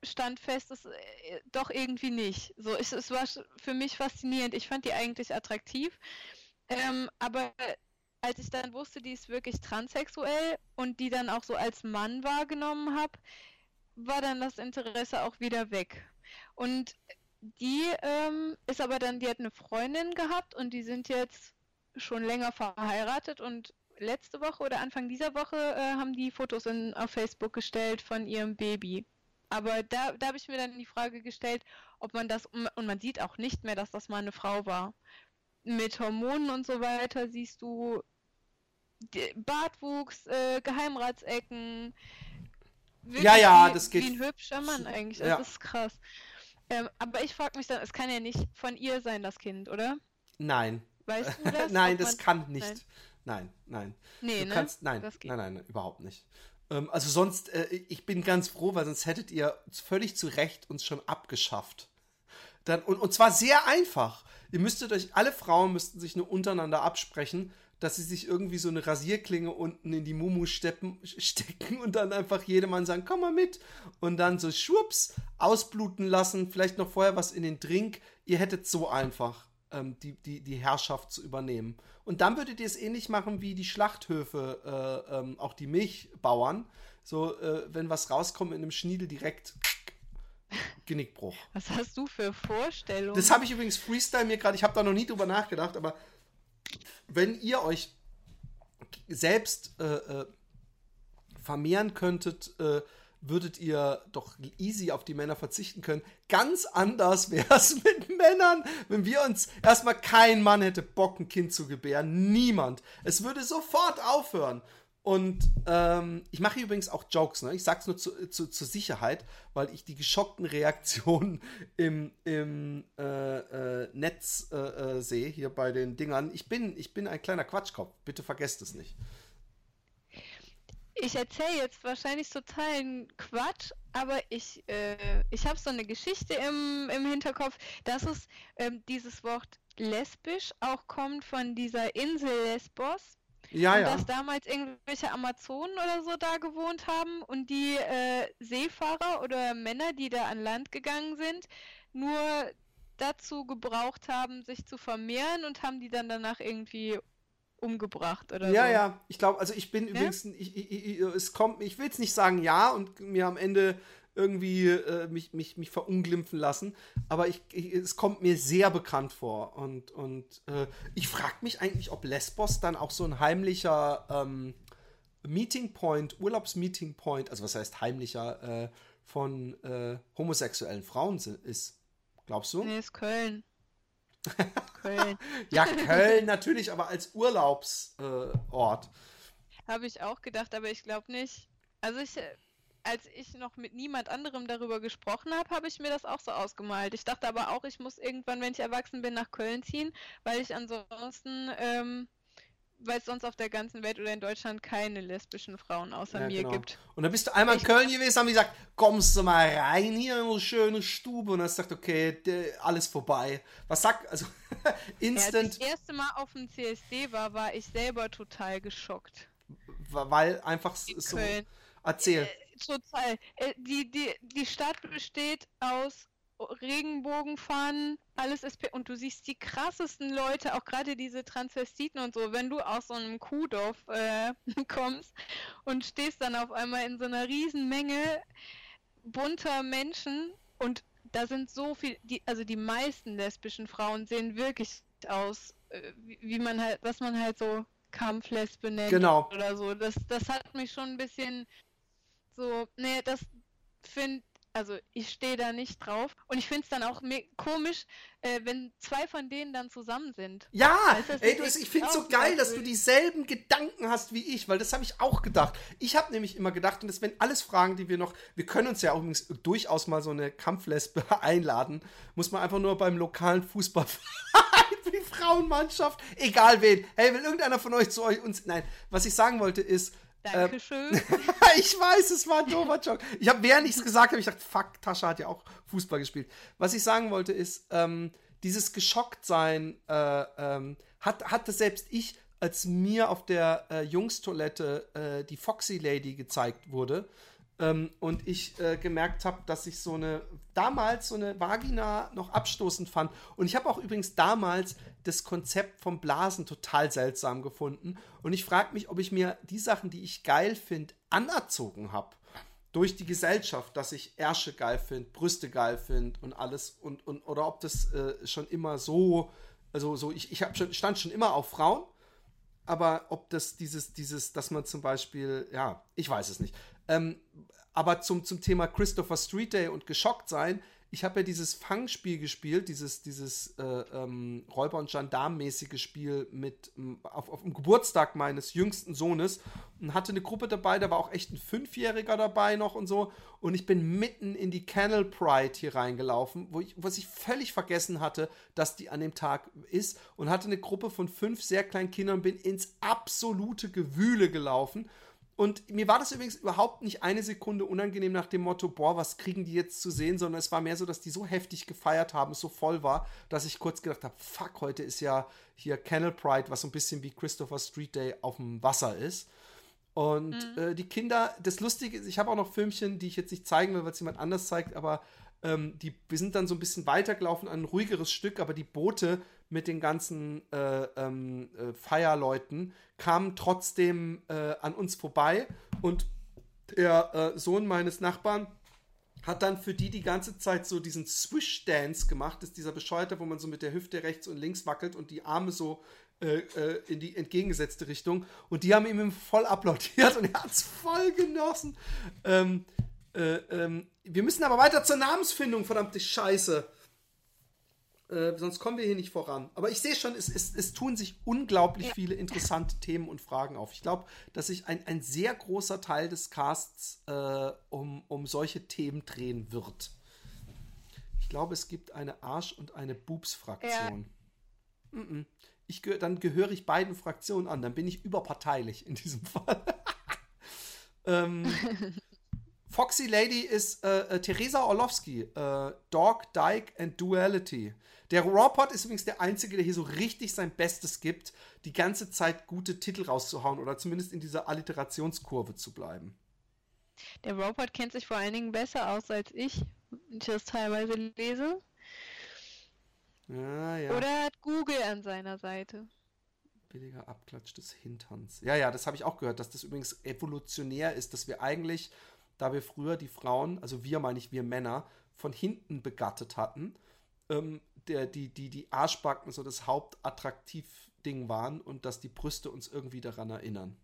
stand fest, es äh, doch irgendwie nicht. So, es, es war für mich faszinierend. Ich fand die eigentlich attraktiv. Ähm, aber als ich dann wusste, die ist wirklich transsexuell und die dann auch so als Mann wahrgenommen habe, war dann das Interesse auch wieder weg. Und die ähm, ist aber dann, die hat eine Freundin gehabt und die sind jetzt schon länger verheiratet und letzte Woche oder Anfang dieser Woche äh, haben die Fotos in, auf Facebook gestellt von ihrem Baby. Aber da, da habe ich mir dann die Frage gestellt, ob man das, und man sieht auch nicht mehr, dass das mal eine Frau war. Mit Hormonen und so weiter siehst du Bartwuchs, äh, Geheimratsecken. Ja, ja, wie, das geht. Wie ein hübscher Mann eigentlich. Ja. Das ist krass. Ähm, aber ich frage mich dann, es kann ja nicht von ihr sein, das Kind, oder? Nein. Weißt du das? nein, das kann nicht. Nein, nein. Nee, du ne? kannst, nein, nein, nein, nein, überhaupt nicht. Ähm, also sonst, äh, ich bin ganz froh, weil sonst hättet ihr völlig zu Recht uns schon abgeschafft. Dann, und, und zwar sehr einfach. Ihr müsstet euch, alle Frauen müssten sich nur untereinander absprechen, dass sie sich irgendwie so eine Rasierklinge unten in die Mumu steppen, stecken und dann einfach jedem Mann sagen, komm mal mit. Und dann so schwupps, ausbluten lassen, vielleicht noch vorher was in den Drink. Ihr hättet so einfach ähm, die, die, die Herrschaft zu übernehmen. Und dann würdet ihr es ähnlich machen wie die Schlachthöfe, äh, ähm, auch die Milchbauern. So, äh, wenn was rauskommt in einem Schniedel direkt Genickbruch. Was hast du für Vorstellungen? Das habe ich übrigens Freestyle mir gerade, ich habe da noch nie drüber nachgedacht, aber wenn ihr euch selbst äh, äh, vermehren könntet, äh, würdet ihr doch easy auf die Männer verzichten können. Ganz anders wäre es mit Männern, wenn wir uns erstmal kein Mann hätte Bock, ein Kind zu gebären. Niemand. Es würde sofort aufhören. Und ähm, ich mache übrigens auch Jokes, ne? Ich sag's nur zu, zu, zur Sicherheit, weil ich die geschockten Reaktionen im, im äh, äh, Netz äh, äh, sehe, hier bei den Dingern. Ich bin, ich bin ein kleiner Quatschkopf. Bitte vergesst es nicht. Ich erzähle jetzt wahrscheinlich totalen Quatsch, aber ich, äh, ich habe so eine Geschichte im, im Hinterkopf, dass es ähm, dieses Wort lesbisch auch kommt von dieser Insel Lesbos. Ja, und ja. dass damals irgendwelche Amazonen oder so da gewohnt haben und die äh, Seefahrer oder Männer, die da an Land gegangen sind, nur dazu gebraucht haben, sich zu vermehren und haben die dann danach irgendwie umgebracht oder Ja, so. ja, ich glaube, also ich bin übrigens, ich, ich, ich, es kommt, ich will jetzt nicht sagen ja und mir am Ende irgendwie äh, mich, mich, mich verunglimpfen lassen, aber ich, es kommt mir sehr bekannt vor und, und äh, ich frage mich eigentlich, ob Lesbos dann auch so ein heimlicher ähm, Meeting Point, Urlaubsmeeting Point, also was heißt heimlicher, äh, von äh, homosexuellen Frauen ist. Glaubst du? Nee, ist Köln. Köln. Ja, Köln natürlich, aber als Urlaubsort. Äh. Habe ich auch gedacht, aber ich glaube nicht. Also ich, als ich noch mit niemand anderem darüber gesprochen habe, habe ich mir das auch so ausgemalt. Ich dachte aber auch, ich muss irgendwann, wenn ich erwachsen bin, nach Köln ziehen, weil ich ansonsten, ähm, weil es sonst auf der ganzen Welt oder in Deutschland keine lesbischen Frauen außer Ja, mir genau. gibt. Und dann bist du einmal in Köln gewesen, haben die gesagt, kommst du mal rein hier in eine schöne Stube. Und dann hast gesagt, okay, alles vorbei. Was sagt, also Ja, als ich instant, das erste Mal auf dem CSD war, war ich selber total geschockt. weil einfach In so. Köln. Erzähl. Total. Äh, die, die, die Stadt besteht aus Regenbogenfahnen, alles ist und du siehst die krassesten Leute, auch gerade diese Transvestiten und so, wenn du aus so einem Kuhdorf äh, kommst und stehst dann auf einmal in so einer riesen Menge bunter Menschen und da sind so viel, die, also die meisten lesbischen Frauen sehen wirklich aus, äh, wie, wie man halt, was man halt so Kampflesbe nennt Genau. oder so. Das, das hat mich schon ein bisschen so, nee, das finde, also ich stehe da nicht drauf. Und ich finde es dann auch komisch, äh, wenn zwei von denen dann zusammen sind. Ja, Weißt ey, du, ich finde es so geil, dass du dieselben Gedanken hast wie ich, weil das habe ich auch gedacht. Ich habe nämlich immer gedacht, und das wären alles Fragen, die wir noch, wir können uns ja übrigens durchaus mal so eine Kampflesbe einladen, muss man einfach nur beim lokalen Fußballverein für die Frauenmannschaft, egal wen, hey, will irgendeiner von euch zu euch uns, nein, was ich sagen wollte ist, ähm, Dankeschön. ich weiß, es war ein doofer Joke. Ich habe, während ich es gesagt habe, ich dachte, fuck, Tascha hat ja auch Fußball gespielt. Was ich sagen wollte ist, ähm, dieses Geschocktsein äh, ähm, hat, hatte selbst ich, als mir auf der äh, Jungstoilette äh, die Foxy Lady gezeigt wurde ähm, und ich äh, gemerkt habe, dass ich so eine, damals so eine Vagina noch abstoßend fand. Und ich habe auch übrigens damals das Konzept vom Blasen total seltsam gefunden. Und ich frage mich, ob ich mir die Sachen, die ich geil finde, anerzogen habe. Durch die Gesellschaft, dass ich Ärsche geil finde, Brüste geil finde und alles. Und, und, oder ob das äh, schon immer so, also so, ich, ich schon, stand schon immer auf Frauen. aber ob das dieses, dieses, dass man zum Beispiel, ja, ich weiß es nicht. Ähm, aber zum, zum Thema Christopher Street Day und geschockt sein, ich habe ja dieses Fangspiel gespielt, dieses, dieses äh, ähm, Räuber- und Gendarm-mäßige Spiel mit auf, auf dem Geburtstag meines jüngsten Sohnes und hatte eine Gruppe dabei, da war auch echt ein Fünfjähriger dabei noch und so. Und ich bin mitten in die Kennel Pride hier reingelaufen, wo ich, was ich völlig vergessen hatte, dass die an dem Tag ist und hatte eine Gruppe von fünf sehr kleinen Kindern und bin ins absolute Gewühle gelaufen. Und mir war das übrigens überhaupt nicht eine Sekunde unangenehm nach dem Motto, boah, was kriegen die jetzt zu sehen, sondern es war mehr so, dass die so heftig gefeiert haben, es so voll war, dass ich kurz gedacht habe, fuck, heute ist ja hier Kennel Pride, was so ein bisschen wie Christopher Street Day auf dem Wasser ist. Und mhm. äh, die Kinder, das Lustige ist, ich habe auch noch Filmchen, die ich jetzt nicht zeigen will, weil es jemand anders zeigt, aber ähm, die, wir sind dann so ein bisschen weitergelaufen an ein ruhigeres Stück, aber die Boote mit den ganzen äh, ähm, äh, Feierleuten kamen trotzdem äh, an uns vorbei und der äh, Sohn meines Nachbarn hat dann für die die ganze Zeit so diesen Swish-Dance gemacht, das ist dieser Bescheuerte, wo man so mit der Hüfte rechts und links wackelt und die Arme so äh, äh, in die entgegengesetzte Richtung. Und die haben ihm voll applaudiert und er hat es voll genossen. Ähm, äh, ähm, wir müssen aber weiter zur Namensfindung, verdammte Scheiße. Äh, sonst kommen wir hier nicht voran. Aber ich sehe schon, es, es, es tun sich unglaublich viele interessante Themen und Fragen auf. Ich glaube, dass sich ein, ein sehr großer Teil des Casts äh, um, um solche Themen drehen wird. Ich glaube, es gibt eine Arsch- und eine Boobs-Fraktion. Ja. Mm -mm. Ich, dann gehöre ich beiden Fraktionen an. Dann bin ich überparteilich in diesem Fall. ähm, Foxy Lady ist äh, äh, Theresa Orlowski, äh, Dog, Dyke and Duality. Der Rawpod ist übrigens der Einzige, der hier so richtig sein Bestes gibt, die ganze Zeit gute Titel rauszuhauen oder zumindest in dieser Alliterationskurve zu bleiben. Der Rawpod kennt sich vor allen Dingen besser aus als ich, wenn ich das teilweise lese. Ja, ja. Oder hat Google an seiner Seite. Billiger Abklatsch des Hinterns. Ja, ja, das habe ich auch gehört, dass das übrigens evolutionär ist, dass wir eigentlich, da wir früher die Frauen, also wir meine ich, wir Männer, von hinten begattet hatten, ähm, der, die, die, die Arschbacken so das Hauptattraktivding waren und dass die Brüste uns irgendwie daran erinnern.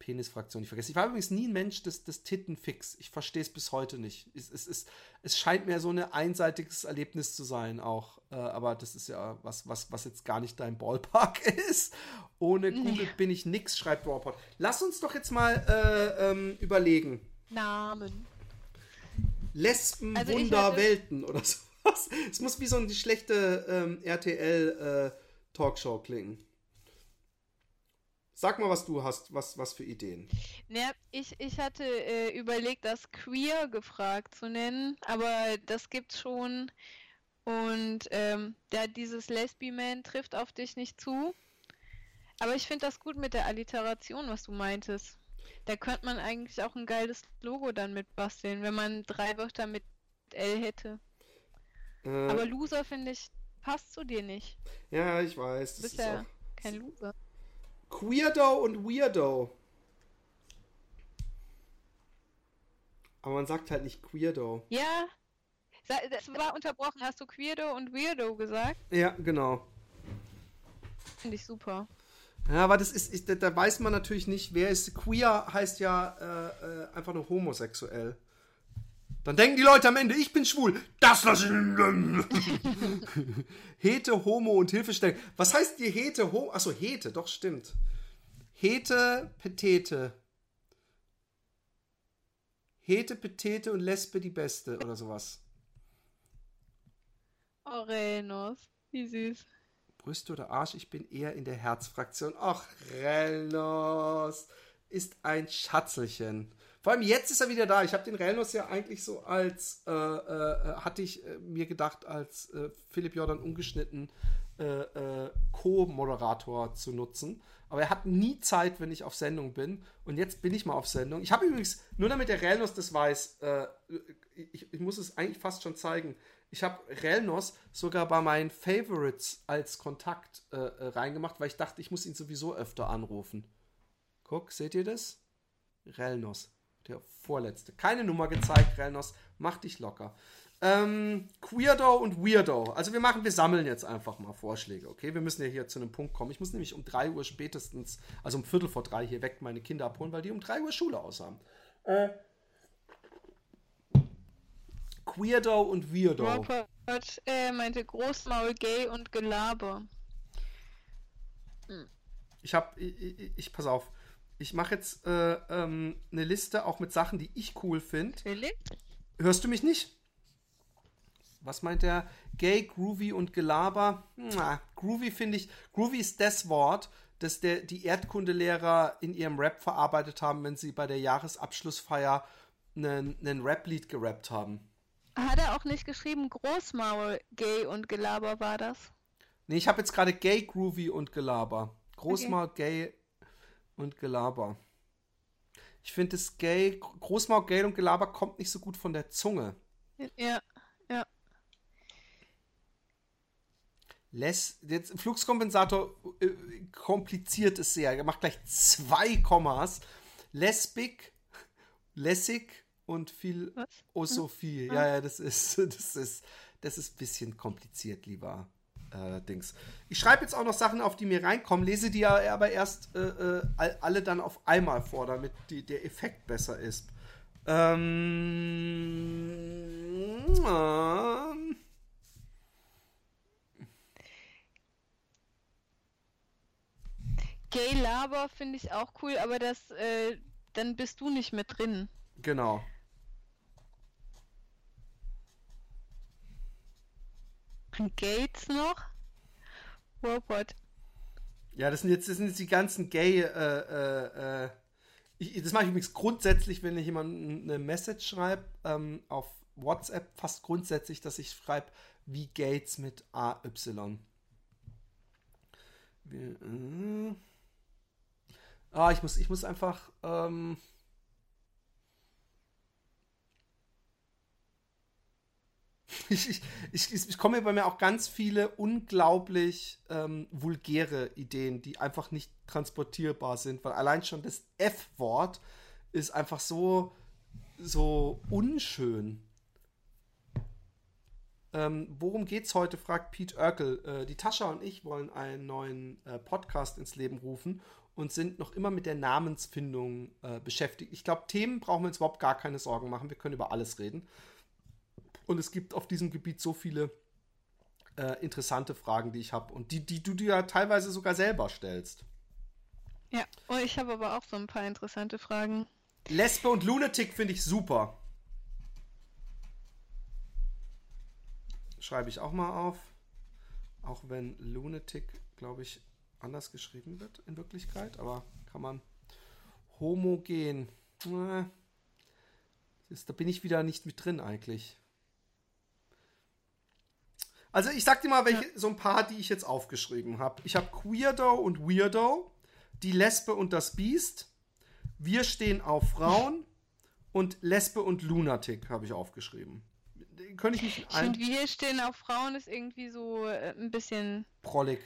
Penisfraktion, ich vergesse. Ich war übrigens nie ein Mensch des, des Tittenfix. Ich verstehe es bis heute nicht. Es, es, es, es scheint mir so ein einseitiges Erlebnis zu sein auch. Äh, aber das ist ja was, was, was jetzt gar nicht dein Ballpark ist. Ohne Google nee. bin ich nix, schreibt Warport. Lass uns doch jetzt mal äh, ähm, überlegen. Namen. Lesben, also Wunder, Welten oder so was. Es muss wie so eine schlechte ähm, RTL-Talkshow äh, klingen. Sag mal, was du hast, was, was für Ideen. Ja, ich, ich hatte äh, überlegt, das Queer gefragt zu nennen, aber das gibt's schon. Und ähm, ja, dieses Lesbi-Man trifft auf dich nicht zu. Aber ich finde das gut mit der Alliteration, was du meintest. Da könnte man eigentlich auch ein geiles Logo dann mit basteln, wenn man drei Wörter mit L hätte. Äh, Aber Loser, finde ich, passt zu dir nicht. Ja, ich weiß. Du bist ja kein Loser. Queerdo und Weirdo. Aber man sagt halt nicht Queerdo. Ja. Das war unterbrochen. Hast du Queerdo und Weirdo gesagt? Ja, genau. Finde ich super. Ja, aber das ist, ist da, weiß man natürlich nicht, wer ist. Queer heißt ja äh, äh, einfach nur homosexuell. Dann denken die Leute am Ende, ich bin schwul. Das lasse ich. Hete, Homo und Hilfestellung. Was heißt die Hete, Homo? Achso, Hete, doch, stimmt. Hete, Petete. Hete, Petete und Lesbe die Beste oder sowas. Orenos, wie süß. Brüste oder Arsch, ich bin eher in der Herzfraktion. Ach, Relnos ist ein Schatzelchen. Vor allem jetzt ist er wieder da. Ich habe den Relnos ja eigentlich so als, äh, äh, hatte ich äh, mir gedacht, als äh, Philipp Jordan ungeschnitten äh, äh, Co-Moderator zu nutzen. Aber er hat nie Zeit, wenn ich auf Sendung bin. Und jetzt bin ich mal auf Sendung. Ich habe übrigens, nur damit der Relnos das weiß, ich, ich, muss es eigentlich fast schon zeigen. Ich habe Relnos sogar bei meinen Favorites als Kontakt reingemacht, weil ich dachte, ich muss ihn sowieso öfter anrufen. Guck, seht ihr das? Relnos. Der vorletzte. Keine Nummer gezeigt, Relnos. Mach dich locker. Ähm, Queerdo und Weirdo. Also wir machen, wir sammeln jetzt einfach mal Vorschläge, okay? Wir müssen ja hier zu einem Punkt kommen. Ich muss nämlich um 3 Uhr spätestens, also um Viertel vor drei hier weg meine Kinder abholen, weil die um 3 Uhr Schule aushaben. Äh, Queerdo und Weirdo. Robert äh, meinte Großmaul, Gay und Gelaber. Ich hab, ich, ich, ich pass auf, ich mache jetzt äh, ähm, eine Liste auch mit Sachen, die ich cool finde. Hörst du mich nicht? Was meint der? Gay, Groovy und Gelaber? Na, groovy finde ich. Groovy ist das Wort, das der, die Erdkundelehrer in ihrem Rap verarbeitet haben, wenn sie bei der Jahresabschlussfeier einen Rap-Lied gerappt haben. Hat er auch nicht geschrieben, Großmaul, Gay und Gelaber war das? Nee, ich habe jetzt gerade Gay, Groovy und Gelaber. Großmaul, okay. Gay und Gelaber. Ich finde das Gay, Großmaul, Gay und Gelaber kommt nicht so gut von der Zunge. Ja, ja. Les, jetzt Fluxkompensator äh, kompliziert es sehr. Er macht gleich zwei Kommas. Lesbik, lässig und viel Osophie. Hm? Ja, ja, das ist, das ist, das ist ein bisschen kompliziert, lieber äh, Dings. Ich schreibe jetzt auch noch Sachen auf, die mir reinkommen, lese die ja aber erst äh, äh alle dann auf einmal vor, damit die, der Effekt besser ist. Ähm, ähm. Gay Laber finde ich auch cool, aber das, äh, dann bist du nicht mit drin. Genau. Gates noch. Robot. Ja, das sind jetzt, das sind jetzt die ganzen Gay. Äh, äh, äh, ich, das mache ich übrigens grundsätzlich, wenn ich jemandem eine Message schreibe, ähm, auf WhatsApp fast grundsätzlich, dass ich schreibe, wie Gates mit AY. Wir, äh, ah, ich muss, ich muss einfach. Ähm, ich, ich, ich, ich komme bei mir auch ganz viele unglaublich ähm, vulgäre Ideen, die einfach nicht transportierbar sind, weil allein schon das F-Wort ist einfach so, so unschön. Ähm, worum geht's heute? fragt Pete Urkel. Äh, die Tascha und ich wollen einen neuen äh, Podcast ins Leben rufen und sind noch immer mit der Namensfindung äh, beschäftigt. Ich glaube, Themen brauchen wir uns überhaupt gar keine Sorgen machen. Wir können über alles reden. Und es gibt auf diesem Gebiet so viele äh, interessante Fragen, die ich habe und die, die du dir ja teilweise sogar selber stellst. Ja, oh, ich habe aber auch so ein paar interessante Fragen. Lesbe und Lunatic finde ich super. Schreibe ich auch mal auf. Auch wenn Lunatic, glaube ich, anders geschrieben wird in Wirklichkeit, aber kann man homogen. Äh, da bin ich wieder nicht mit drin eigentlich. Also ich sag dir mal, welche, ja. so ein paar, die ich jetzt aufgeschrieben habe. Ich habe Queerdo und Weirdo, die Lesbe und das Biest, Wir stehen auf Frauen und Lesbe und Lunatic habe ich aufgeschrieben. Könnte ich nicht ein... Wir stehen auf Frauen ist irgendwie so äh, ein bisschen... Prollig.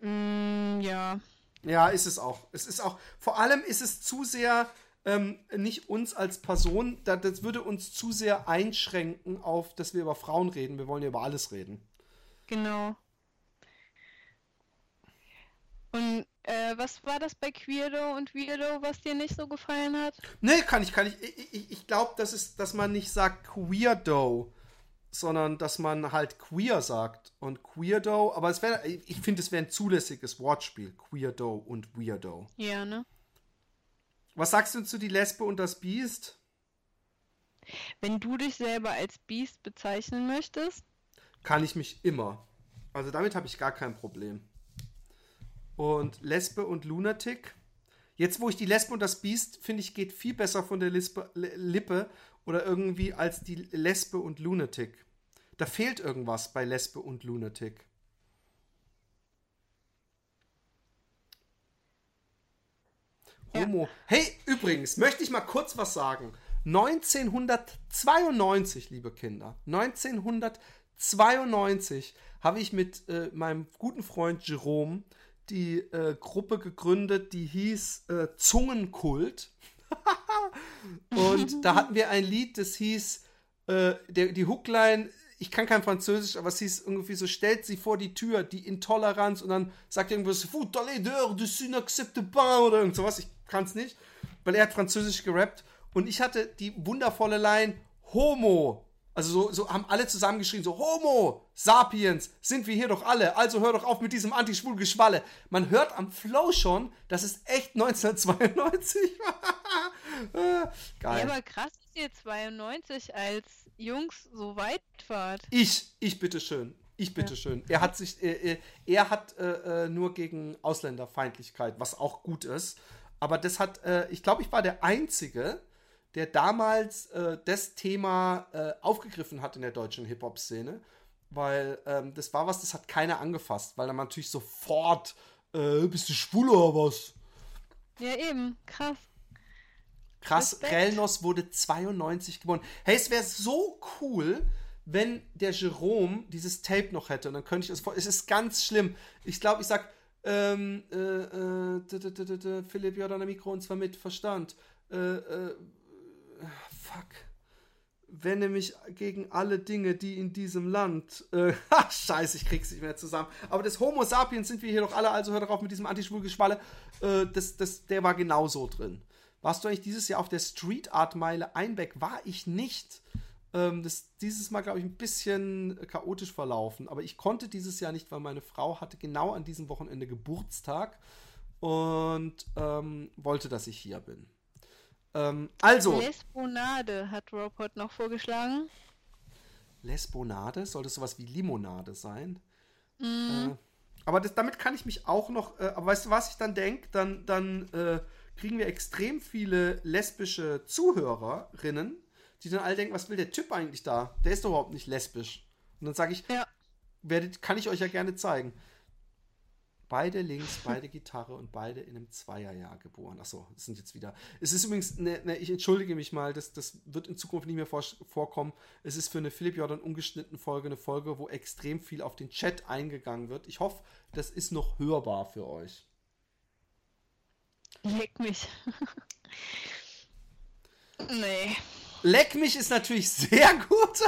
Mm, ja. Ja, ist es auch. Es ist auch, vor allem ist es zu sehr ähm, nicht uns als Person, das, das würde uns zu sehr einschränken auf, dass wir über Frauen reden. Wir wollen ja über alles reden. Genau. Und äh, was war das bei Queerdo und Weirdo, was dir nicht so gefallen hat? Nee, kann ich, kann ich. Ich, ich, ich glaube, das ist, dass man nicht sagt Queerdo, sondern dass man halt queer sagt. Und Queerdo, aber es wäre, ich finde, es wäre ein zulässiges Wortspiel. Queerdo und Weirdo. Ja, ne? Was sagst du zu die Lesbe und das Biest? Wenn du dich selber als Biest bezeichnen möchtest? Kann ich mich immer. Also damit habe ich gar kein Problem. Und Lesbe und Lunatic. Jetzt, wo ich die Lesbe und das Biest finde ich, geht viel besser von der Lispe, Lippe oder irgendwie als die Lesbe und Lunatic. Da fehlt irgendwas bei Lesbe und Lunatic. Homo. Ja. Hey, übrigens, möchte ich mal kurz was sagen. 1992, liebe Kinder, 1992 habe ich mit äh, meinem guten Freund Jerome die äh, Gruppe gegründet, die hieß äh, Zungenkult. Und da hatten wir ein Lied, das hieß äh, der, die Hookline, ich kann kein Französisch, aber es hieß irgendwie so, stellt sie vor die Tür, die Intoleranz und dann sagt irgendwas, dehors, de n'accepte pas oder irgend sowas, ich kann es nicht, weil er hat Französisch gerappt und ich hatte die wundervolle Line, Homo, also so, so haben alle zusammengeschrien, so Homo, Sapiens, sind wir hier doch alle, also hör doch auf mit diesem antischwul Geschwalle. Man hört am Flow schon, dass es echt 1992 war. Geil. Ja, aber krass, dass ihr 92 als Jungs so weit fahrt. Ich, ich bitteschön. Ich bitteschön. Ja. Er hat sich, äh, er hat äh, äh, nur gegen Ausländerfeindlichkeit, was auch gut ist. Aber das hat, äh, ich glaube, ich war der Einzige, der damals äh, das Thema äh, aufgegriffen hat in der deutschen Hip-Hop-Szene. Weil ähm, das war was, das hat keiner angefasst, weil dann natürlich sofort, äh, bist du schwul oder was? Ja, eben, krass. Krass, Respekt. Relnos wurde 92 geboren. Hey, es wäre so cool, wenn der Jerome dieses Tape noch hätte. Und dann könnte ich es vor. Es ist ganz schlimm. Ich glaube, ich sag, ähm, äh, äh, Philipp Jordan Mikro und zwar mit Verstand. Äh, äh, fuck. Wende mich gegen alle Dinge, die in diesem Land. Äh, scheiße, ich krieg's nicht mehr zusammen. Aber das Homo sapiens sind wir hier doch alle, also hört auf mit diesem Antischwul-Geschwalle. Äh, das, das, der war genauso drin. Warst du eigentlich dieses Jahr auf der Street Art Meile Einbeck? War ich nicht. Ähm, das dieses Mal, glaube ich, ein bisschen chaotisch verlaufen. Aber ich konnte dieses Jahr nicht, weil meine Frau hatte genau an diesem Wochenende Geburtstag und ähm, wollte, dass ich hier bin. Ähm, also. Lesbonade hat Robot noch vorgeschlagen. Lesbonade? Soll das sowas wie Limonade sein? Mm. Äh, aber das, damit kann ich mich auch noch. Äh, aber weißt du, was ich dann denke? Dann, dann äh, kriegen wir extrem viele lesbische Zuhörerinnen, die dann alle denken, was will der Typ eigentlich da? Der ist doch überhaupt nicht lesbisch. Und dann sage ich, ja. werdet, kann ich euch ja gerne zeigen. Beide links, beide Gitarre und beide in einem Zweierjahr geboren. Achso, das sind jetzt wieder. Es ist übrigens, ne, ne, ich entschuldige mich mal, das, das wird in Zukunft nicht mehr vor, vorkommen. Es ist für eine Philipp Jordan ungeschnitten Folge eine Folge, wo extrem viel auf den Chat eingegangen wird. Ich hoffe, das ist noch hörbar für euch. Leck mich. nee. Leck mich ist natürlich sehr gut.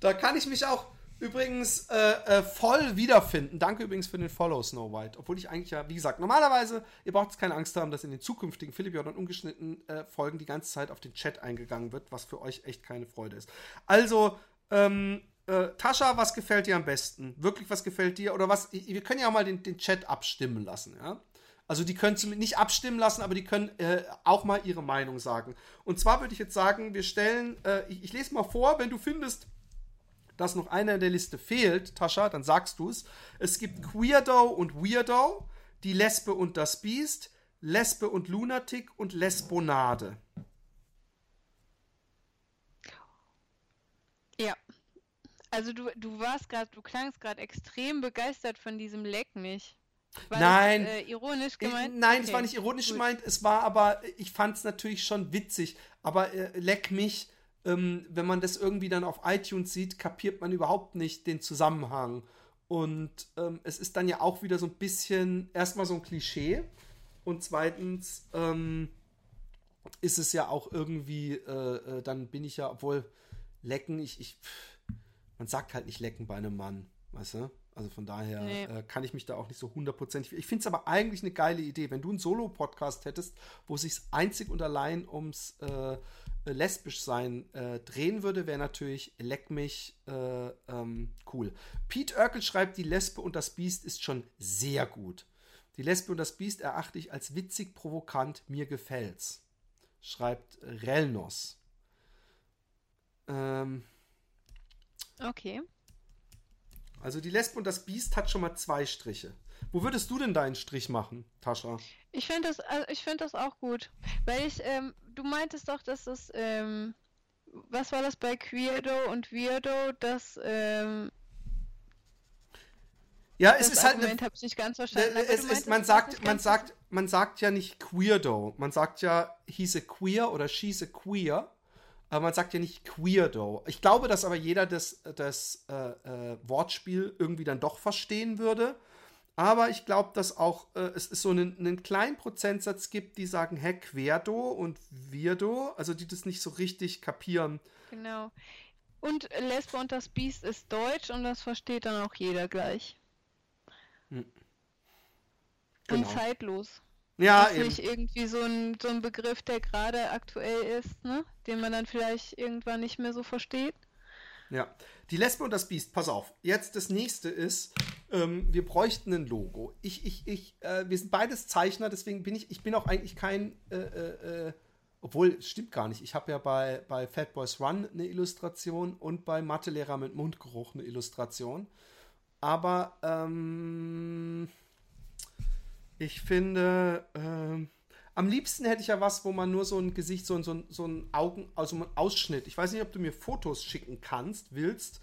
da kann ich mich auch übrigens äh, äh, voll wiederfinden. Danke übrigens für den Follow, Snow White. Obwohl ich eigentlich ja, wie gesagt, normalerweise, ihr braucht keine Angst haben, dass in den zukünftigen Philipp Jordan ungeschnitten äh, Folgen die ganze Zeit auf den Chat eingegangen wird, was für euch echt keine Freude ist. Also, ähm, äh, Tascha, was gefällt dir am besten? Wirklich, was gefällt dir? Oder was? Wir können ja mal den, den Chat abstimmen lassen, ja? Also die können nicht abstimmen lassen, aber die können äh, auch mal ihre Meinung sagen. Und zwar würde ich jetzt sagen, wir stellen, äh, ich, ich, lese mal vor, wenn du findest, dass noch einer in der Liste fehlt, Tascha, dann sagst du es. Es gibt Queerdo und Weirdo, die Lesbe und das Biest, Lesbe und Lunatic und Lesbonade. Ja. Also du, du warst gerade, du klangst gerade extrem begeistert von diesem Leck mich. War nein. Das, äh, ironisch gemeint? Nein, okay. es war nicht ironisch Gut. gemeint. Es war aber, ich fand es natürlich schon witzig. Aber äh, leck mich, ähm, wenn man das irgendwie dann auf iTunes sieht, kapiert man überhaupt nicht den Zusammenhang. Und ähm, es ist dann ja auch wieder so ein bisschen, erstmal so ein Klischee. Und zweitens ähm, ist es ja auch irgendwie, äh, äh dann bin ich ja, obwohl lecken, ich, ich, man sagt halt nicht lecken bei einem Mann, weißt du? Also von daher nee. äh, kann ich mich da auch nicht so hundertprozentig. Ich finde es aber eigentlich eine geile Idee, wenn du einen Solo-Podcast hättest, wo es sich einzig und allein ums äh, lesbisch sein äh, drehen würde, wäre natürlich Leck mich äh, ähm, cool. Pete Urkel schreibt, die Lesbe und das Biest ist schon sehr gut. Die Lesbe und das Biest erachte ich als witzig provokant, mir gefällt's. Schreibt Relnos. Ähm, okay. Also die Lesbe und das Biest hat schon mal zwei Striche. Wo würdest du denn deinen Strich machen, Tascha? Ich finde das, also ich finde das auch gut, weil ich, ähm, du meintest doch, dass es, ähm, was war das bei Queerdo und Weirdo, dass, ähm, ja, es ist halt Argument halt. habe ich nicht ganz verstanden. Es ist, man sagt, man sagt, man sagt ja nicht Queerdo, man sagt ja he's a queer oder she's a queer aber man sagt ja nicht Queerdo. Ich glaube, dass aber jeder das, das äh, äh, Wortspiel irgendwie dann doch verstehen würde. Aber ich glaube, dass auch äh, es ist so einen, einen, kleinen Prozentsatz gibt, die sagen, hä, Querdo und Wirdo, also die das nicht so richtig kapieren. Genau. Und Lesbe und das Biest ist deutsch und das versteht dann auch jeder gleich. Hm. Genau. Und zeitlos. Ja, ist eben. nicht irgendwie so ein, so ein Begriff, der gerade aktuell ist, ne? Den man dann vielleicht irgendwann nicht mehr so versteht. Ja. Die Lesbe und das Biest, pass auf. Jetzt das nächste ist, ähm, wir bräuchten ein Logo. Ich, ich, ich, äh, wir sind beides Zeichner, deswegen bin ich, ich bin auch eigentlich kein, äh, äh, äh obwohl, stimmt gar nicht. Ich habe ja bei, bei Fat Boys Run eine Illustration und bei Mathelehrer mit Mundgeruch eine Illustration. Aber ähm, ich finde, ähm, am liebsten hätte ich ja was, wo man nur so ein Gesicht, so, so, so ein Augen, also ein Ausschnitt. Ich weiß nicht, ob du mir Fotos schicken kannst, willst,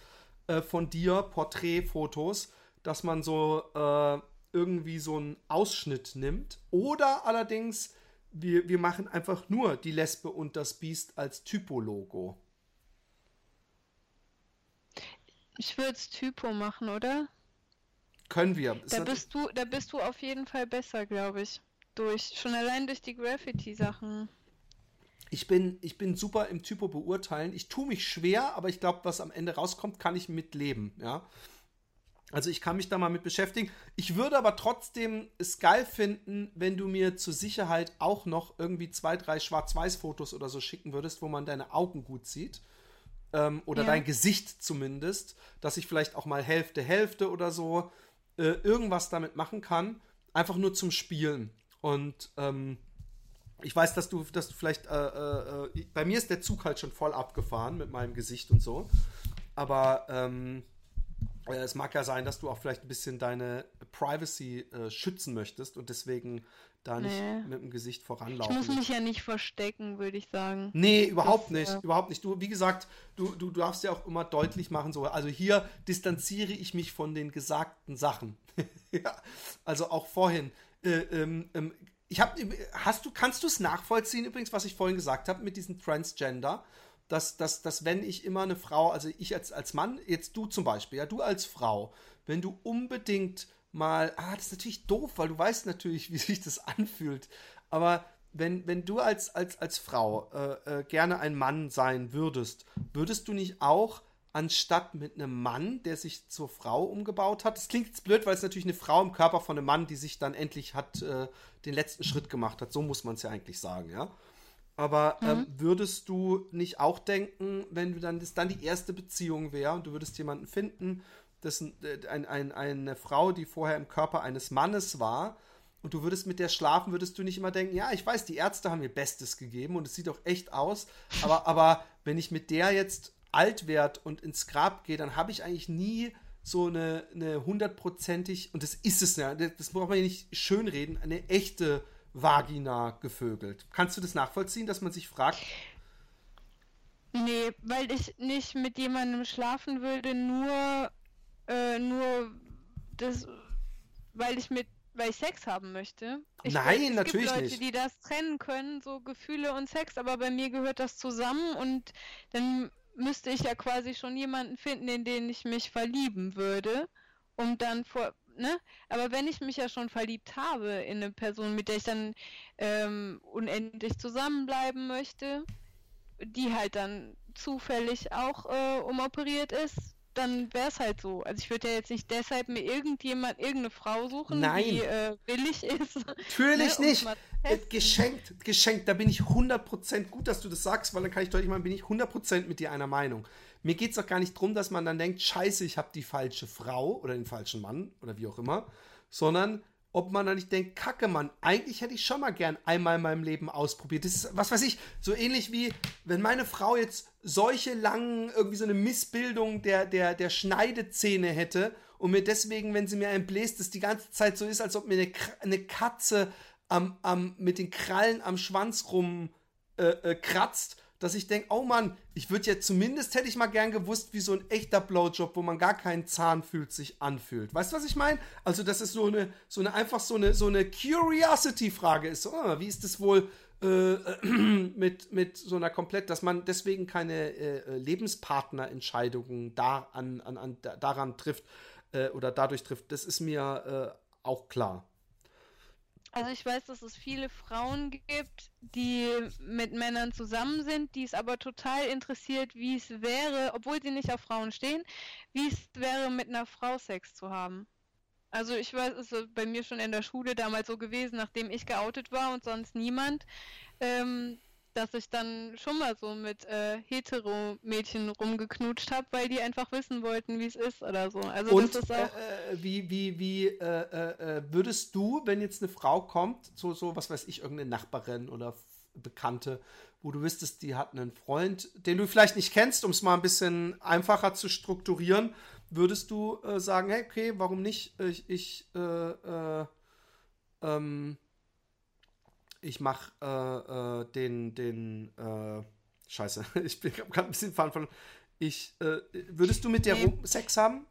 äh, von dir, Porträtfotos, dass man so äh, irgendwie so einen Ausschnitt nimmt. Oder allerdings wir, wir machen einfach nur die Lesbe und das Biest als Typo-Logo. Ich würde es Typo machen, oder? Können wir. da bist, du, da bist du auf jeden Fall besser, glaube ich. Durch, schon allein durch die Graffiti-Sachen. Ich bin, ich bin super im Typo beurteilen. Ich tue mich schwer, aber ich glaube, was am Ende rauskommt, kann ich mitleben. Ja. Also ich kann mich da mal mit beschäftigen. Ich würde aber trotzdem es geil finden, wenn du mir zur Sicherheit auch noch irgendwie zwei, drei Schwarz-Weiß-Fotos oder so schicken würdest, wo man deine Augen gut sieht. Ähm, oder ja. dein Gesicht zumindest, dass ich vielleicht auch mal Hälfte, Hälfte oder so äh, irgendwas damit machen kann. Einfach nur zum Spielen. Und ähm, ich weiß, dass du, dass du vielleicht, äh, äh, äh bei mir ist der Zug halt schon voll abgefahren mit meinem Gesicht und so. Aber ähm, äh, es mag ja sein, dass du auch vielleicht ein bisschen deine Privacy äh, schützen möchtest und deswegen da nicht nee. mit dem Gesicht voranlaufen. Ich muss mich ja nicht verstecken, würde ich sagen. Nee, überhaupt das, nicht. Ja. Überhaupt nicht. Du, wie gesagt, du, du darfst ja auch immer deutlich machen, so, also hier distanziere ich mich von den gesagten Sachen. ja, also auch vorhin. Äh, ähm, ähm, ich hab, hast du, kannst du es nachvollziehen, übrigens, was ich vorhin gesagt habe mit diesem Transgender? dass, dass, dass wenn ich immer eine Frau, also ich als, als Mann, jetzt du zum Beispiel, ja, du als Frau, wenn du unbedingt mal, ah, das ist natürlich doof, weil du weißt natürlich, wie sich das anfühlt, aber wenn, wenn du als, als, als Frau äh, äh, gerne ein Mann sein würdest, würdest du nicht auch anstatt mit einem Mann, der sich zur Frau umgebaut hat. Das klingt jetzt blöd, weil es natürlich eine Frau im Körper von einem Mann, die sich dann endlich hat äh, den letzten Schritt gemacht hat. So muss man es ja eigentlich sagen, ja. Aber mhm. ähm, würdest du nicht auch denken, wenn du dann das dann die erste Beziehung wäre und du würdest jemanden finden, das äh, ein, ein, eine Frau, die vorher im Körper eines Mannes war, und du würdest mit der schlafen, würdest du nicht immer denken, ja, ich weiß, die Ärzte haben ihr Bestes gegeben und es sieht auch echt aus, aber, aber wenn ich mit der jetzt alt werde und ins Grab gehe, dann habe ich eigentlich nie so eine, eine hundertprozentig, und das ist es ja, das braucht man ja nicht schönreden, eine echte Vagina gevögelt. Kannst du das nachvollziehen, dass man sich fragt? Nee, weil ich nicht mit jemandem schlafen würde, nur, äh, nur das, weil ich mit, weil ich Sex haben möchte. Ich Nein, weiß, es natürlich gibt Leute, nicht. die das trennen können, so Gefühle und Sex, aber bei mir gehört das zusammen und dann müsste ich ja quasi schon jemanden finden, in den ich mich verlieben würde, um dann vor, ne? Aber wenn ich mich ja schon verliebt habe in eine Person, mit der ich dann ähm, unendlich zusammenbleiben möchte, die halt dann zufällig auch äh, umoperiert ist, dann wäre es halt so. Also ich würde ja jetzt nicht deshalb mir irgendjemand, irgendeine Frau suchen, Nein. die äh, billig ist. Natürlich ne, nicht. Äh, geschenkt, geschenkt. Da bin ich 100% gut, dass du das sagst, weil dann kann ich deutlich machen, bin ich 100% mit dir einer Meinung. Mir geht es doch gar nicht darum, dass man dann denkt, scheiße, ich habe die falsche Frau oder den falschen Mann oder wie auch immer, sondern ob man dann nicht denkt, kacke, Mann, eigentlich hätte ich schon mal gern einmal in meinem Leben ausprobiert. Das ist, was weiß ich, so ähnlich wie, wenn meine Frau jetzt solche langen, irgendwie so eine Missbildung der, der, der Schneidezähne hätte und mir deswegen, wenn sie mir einen bläst, das die ganze Zeit so ist, als ob mir eine, eine Katze am, am, mit den Krallen am Schwanz rum äh, äh, kratzt dass ich denke, oh Mann, ich würde ja zumindest hätte ich mal gern gewusst, wie so ein echter Blowjob, wo man gar keinen Zahn fühlt, sich anfühlt. Weißt du, was ich meine? Also, dass es so eine, so eine einfach so eine, so eine Curiosity-Frage ist. Oh, wie ist es wohl äh, mit, mit so einer komplett, dass man deswegen keine äh, Lebenspartnerentscheidungen da an, an, daran trifft äh, oder dadurch trifft. Das ist mir äh, auch klar. Also ich weiß, dass es viele Frauen gibt, die mit Männern zusammen sind, die es aber total interessiert, wie es wäre, obwohl sie nicht auf Frauen stehen, wie es wäre, mit einer Frau Sex zu haben. Also ich weiß, es ist bei mir schon in der Schule damals so gewesen, nachdem ich geoutet war und sonst niemand, ähm, dass ich dann schon mal so mit äh, Hetero-Mädchen rumgeknutscht habe, weil die einfach wissen wollten, wie es ist oder so. Also Und das ist äh, auch. äh, wie, wie, wie äh, äh, äh, würdest du, wenn jetzt eine Frau kommt, so, so, was weiß ich, irgendeine Nachbarin oder Bekannte, wo du wüsstest, die hat einen Freund, den du vielleicht nicht kennst, um es mal ein bisschen einfacher zu strukturieren, würdest du äh, sagen, hey, okay, warum nicht? Ich, ich, äh, äh, ähm, ich mach äh, äh, den, den, äh, Scheiße, ich bin gerade ein bisschen fahren von. Ich, äh, würdest du mit der Nee. Sex haben?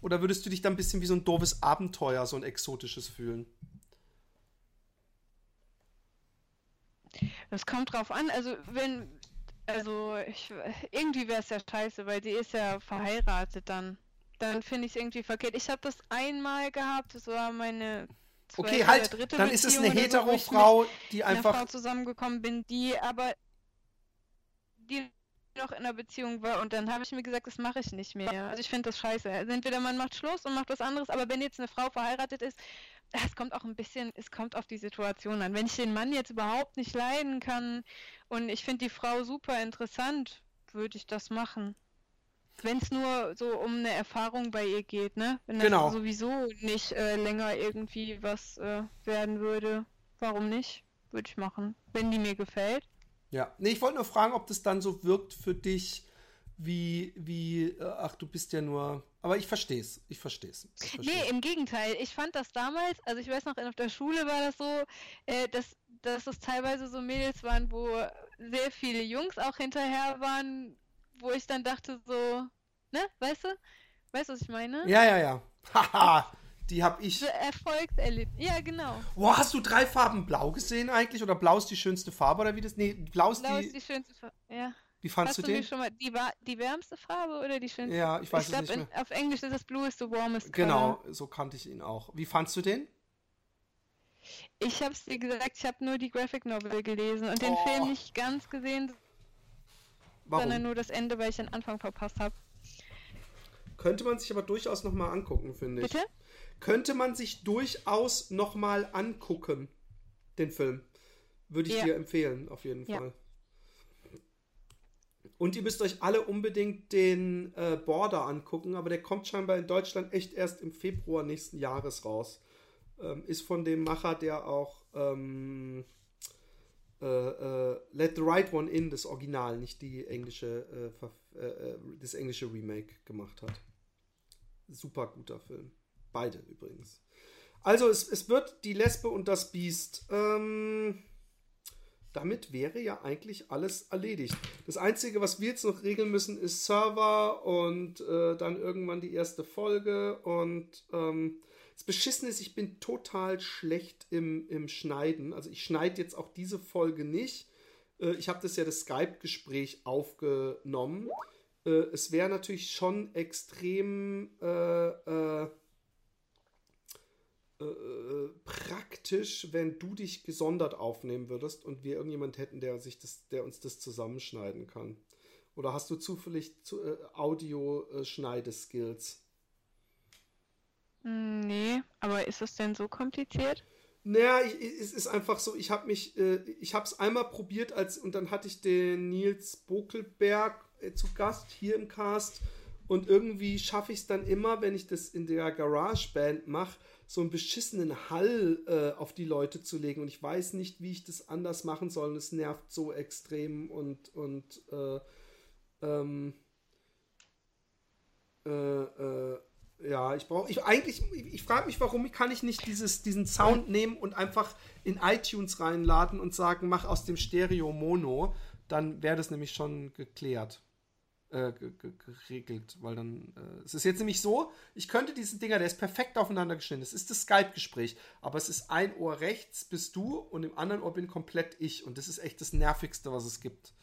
Oder würdest du dich dann ein bisschen wie so ein doofes Abenteuer, so ein exotisches fühlen? Das kommt drauf an. Also wenn, also ich, irgendwie wäre es ja scheiße, weil die ist ja verheiratet dann. Dann finde ich es irgendwie verkehrt. Ich habe das einmal gehabt. Das war meine Okay, halt, dritte dann ist es Beziehung eine Hetero-Frau, die mit einer Frau einfach. zusammengekommen bin, die aber die noch in einer Beziehung war und dann habe ich mir gesagt, das mache ich nicht mehr. Also ich finde das scheiße. Also entweder man macht Schluss und macht was anderes, aber wenn jetzt eine Frau verheiratet ist, es kommt auch ein bisschen, es kommt auf die Situation an. Wenn ich den Mann jetzt überhaupt nicht leiden kann und ich finde die Frau super interessant, würde ich das machen. Wenn es nur so um eine Erfahrung bei ihr geht, ne? Wenn das Genau. sowieso nicht äh, länger irgendwie was äh, werden würde, warum nicht? Würde ich machen. Wenn die mir gefällt. Ja, nee, ich wollte nur fragen, ob das dann so wirkt für dich, wie, wie, äh, ach, du bist ja nur. Aber ich verstehe es. Ich verstehe es. Nee, im Gegenteil. Ich fand das damals, also ich weiß noch, auf der Schule war das so, äh, dass, dass es teilweise so Mädels waren, wo sehr viele Jungs auch hinterher waren, wo ich dann dachte so, ne, weißt du? Weißt du, was ich meine? Ja, ja, ja. Haha, die hab ich. Erfolgserlebnis. Ja, genau. Boah, hast du drei Farben blau gesehen eigentlich? Oder blau ist die schönste Farbe oder wie das? Nee, blau ist Blau die. ist die schönste Farbe. Ja. Wie fandst Hast du du den? schon mal die, die wärmste Farbe oder die schönste? Ja, ich weiß ich es glaube, nicht mehr. auf Englisch ist das Blue is the warmest Genau, color. so kannte ich ihn auch. Wie fandst du den? Ich hab's dir gesagt, ich habe nur die Graphic Novel gelesen und den Oh. Film nicht ganz gesehen, Warum? sondern nur das Ende, weil ich den Anfang verpasst habe. Könnte man sich aber durchaus nochmal angucken, finde ich. Bitte? Könnte man sich durchaus nochmal angucken, den Film. Würde ich Ja. dir empfehlen, auf jeden Ja. Fall. Und ihr müsst euch alle unbedingt den äh, Border angucken, aber der kommt scheinbar in Deutschland echt erst im Februar nächsten Jahres raus. Ähm, ist von dem Macher, der auch ähm, äh, äh, Let the Right One In, das Original, nicht die englische, äh, äh, das englische Remake gemacht hat. Super guter Film. Beide übrigens. Also es, es wird die Lesbe und das Biest. Ähm, damit wäre ja eigentlich alles erledigt. Das Einzige, was wir jetzt noch regeln müssen, ist Server und äh, dann irgendwann die erste Folge. Und ähm, das Beschissene ist, ich bin total schlecht im, im Schneiden. Also ich schneide jetzt auch diese Folge nicht. Äh, ich habe das ja das Skype-Gespräch aufgenommen. Äh, es wäre natürlich schon extrem äh, äh, praktisch, wenn du dich gesondert aufnehmen würdest und wir irgendjemand hätten, der sich das, der uns das zusammenschneiden kann. Oder hast du zufällig zu, Audio-Schneideskills? Hm, Nee, aber ist es denn so kompliziert? Naja, ich, es ist einfach so, ich habe mich, äh, ich habe es einmal probiert als und dann hatte ich den Nils Bokelberg äh, zu Gast hier im Cast. Und irgendwie schaffe ich es dann immer, wenn ich das in der GarageBand mache, so einen beschissenen Hall äh, auf die Leute zu legen. Und ich weiß nicht, wie ich das anders machen soll. Und es nervt so extrem und und äh, ähm, äh, äh, ja, ich brauche, ich eigentlich, ich, ich frage mich, warum kann ich nicht dieses, diesen Sound nehmen und einfach in iTunes reinladen und sagen, mach aus dem Stereo Mono, dann wäre das nämlich schon geklärt, äh, ge ge geregelt, weil dann, äh, es ist jetzt nämlich so, ich könnte diesen Dinger, der ist perfekt aufeinander geschnitten, es ist das Skype-Gespräch, aber es ist ein Ohr rechts bist du und im anderen Ohr bin komplett ich und das ist echt das Nervigste, was es gibt.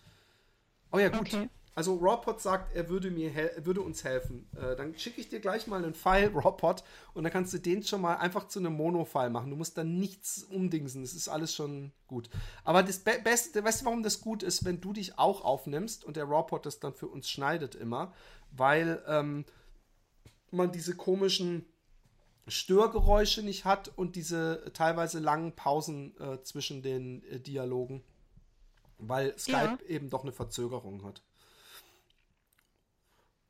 Oh ja, gut. Okay. Also Rawpot sagt, er würde mir er würde uns helfen. Äh, dann schicke ich dir gleich mal einen File, Rawpot, und dann kannst du den schon mal einfach zu einem Mono-File machen. Du musst dann nichts umdingsen. Das ist alles schon gut. Aber das Be Beste, weißt du, warum das gut ist, wenn du dich auch aufnimmst und der Rawpot das dann für uns schneidet immer? Weil ähm, man diese komischen Störgeräusche nicht hat und diese teilweise langen Pausen äh, zwischen den äh, Dialogen. Weil Skype ja. eben doch eine Verzögerung hat.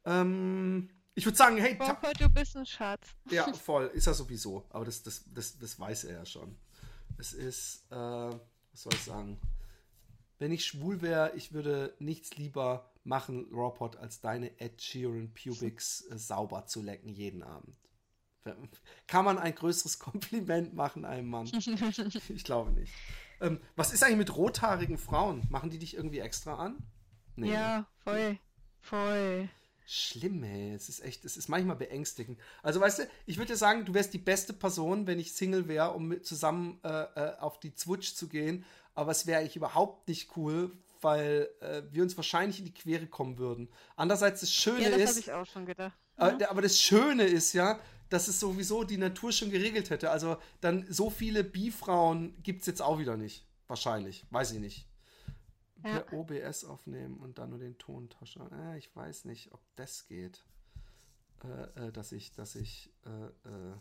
Ähm, ich würde sagen, hey. Papa, du bist ein Schatz. Ja, voll. Ist er sowieso. Aber das, das, das, das weiß er ja schon. Es ist, äh, was soll ich sagen? Wenn ich schwul wäre, ich würde nichts lieber machen, Rawpot, als deine Ed Sheeran Pubics äh, sauber zu lecken jeden Abend. Kann man ein größeres Kompliment machen einem Mann? ich glaube nicht. Ähm, was ist eigentlich mit rothaarigen Frauen? Machen die dich irgendwie extra an? Nee, ja, ne? voll. Voll. Schlimm, ey. Es ist echt, es ist manchmal beängstigend. Also, weißt du, ich würde dir sagen, du wärst die beste Person, wenn ich Single wäre, um mit zusammen äh, äh, auf die Zwutsch zu gehen. Aber es wäre eigentlich überhaupt nicht cool, weil äh, wir uns wahrscheinlich in die Quere kommen würden. Andererseits, das Schöne ja, das ist. Das habe ich auch schon gedacht. Mhm. aber das Schöne ist ja, dass es sowieso die Natur schon geregelt hätte. Also, dann so viele Bi-Frauen gibt es jetzt auch wieder nicht. Wahrscheinlich. Weiß ich nicht ja. per OBS aufnehmen und dann nur den Tontasche. Äh, ich weiß nicht, ob das geht. Äh, äh, dass ich, dass ich äh, äh,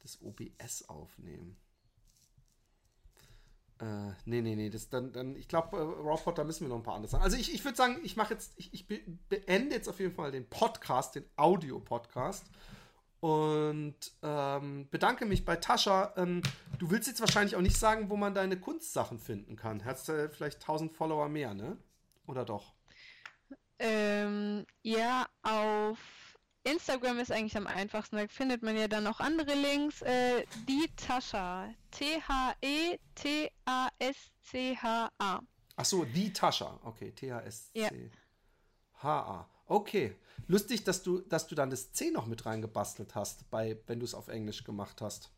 das OBS aufnehme. Äh, nee, nee, nee, das dann, dann ich glaube, äh, Rawpot, da müssen wir noch ein paar andere sagen. Also ich, ich würde sagen, ich mache jetzt, ich, ich beende jetzt auf jeden Fall den Podcast, den Audio-Podcast und ähm, bedanke mich bei Tascha. Ähm, du willst jetzt wahrscheinlich auch nicht sagen, wo man deine Kunstsachen finden kann. Hast du vielleicht 1000 Follower mehr, ne? Oder doch? Ähm, ja, auf Instagram ist eigentlich am einfachsten. Da findet man ja dann noch andere Links. Äh, die Tascha. T-H-E-T-A-S-C-H-A. Ach so, die Tascha. Okay, T-H-S-C-H-A. Okay. Lustig, dass du, dass du dann das C noch mit reingebastelt hast, bei, wenn du es auf Englisch gemacht hast.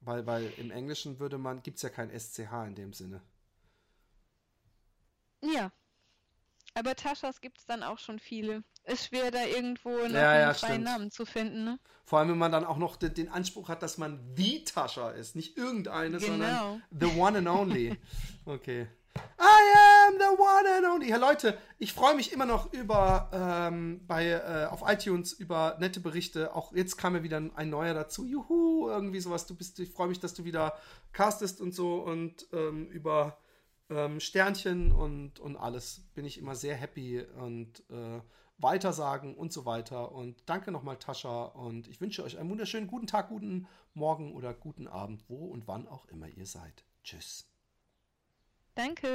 Weil, weil im Englischen würde man, gibt es ja kein SCH in dem Sinne. Ja. Aber Taschas gibt es dann auch schon viele. Ist schwer, da irgendwo noch ja, einen ja, freien Namen zu finden, ne? Vor allem, wenn man dann auch noch den, den Anspruch hat, dass man die Tascha ist. Nicht irgendeine, genau. sondern the one and only. Okay. I am the one and only. Ja, Leute, ich freue mich immer noch über ähm, bei äh, auf iTunes über nette Berichte. Auch jetzt kam ja wieder ein neuer dazu. Juhu, irgendwie sowas. Du bist, ich freue mich, dass du wieder castest und so und ähm, über ähm, Sternchen und und alles bin ich immer sehr happy und äh, weitersagen und so weiter. Und danke nochmal, Tascha. Und ich wünsche euch einen wunderschönen guten Tag, guten Morgen oder guten Abend, wo und wann auch immer ihr seid. Tschüss. Danke.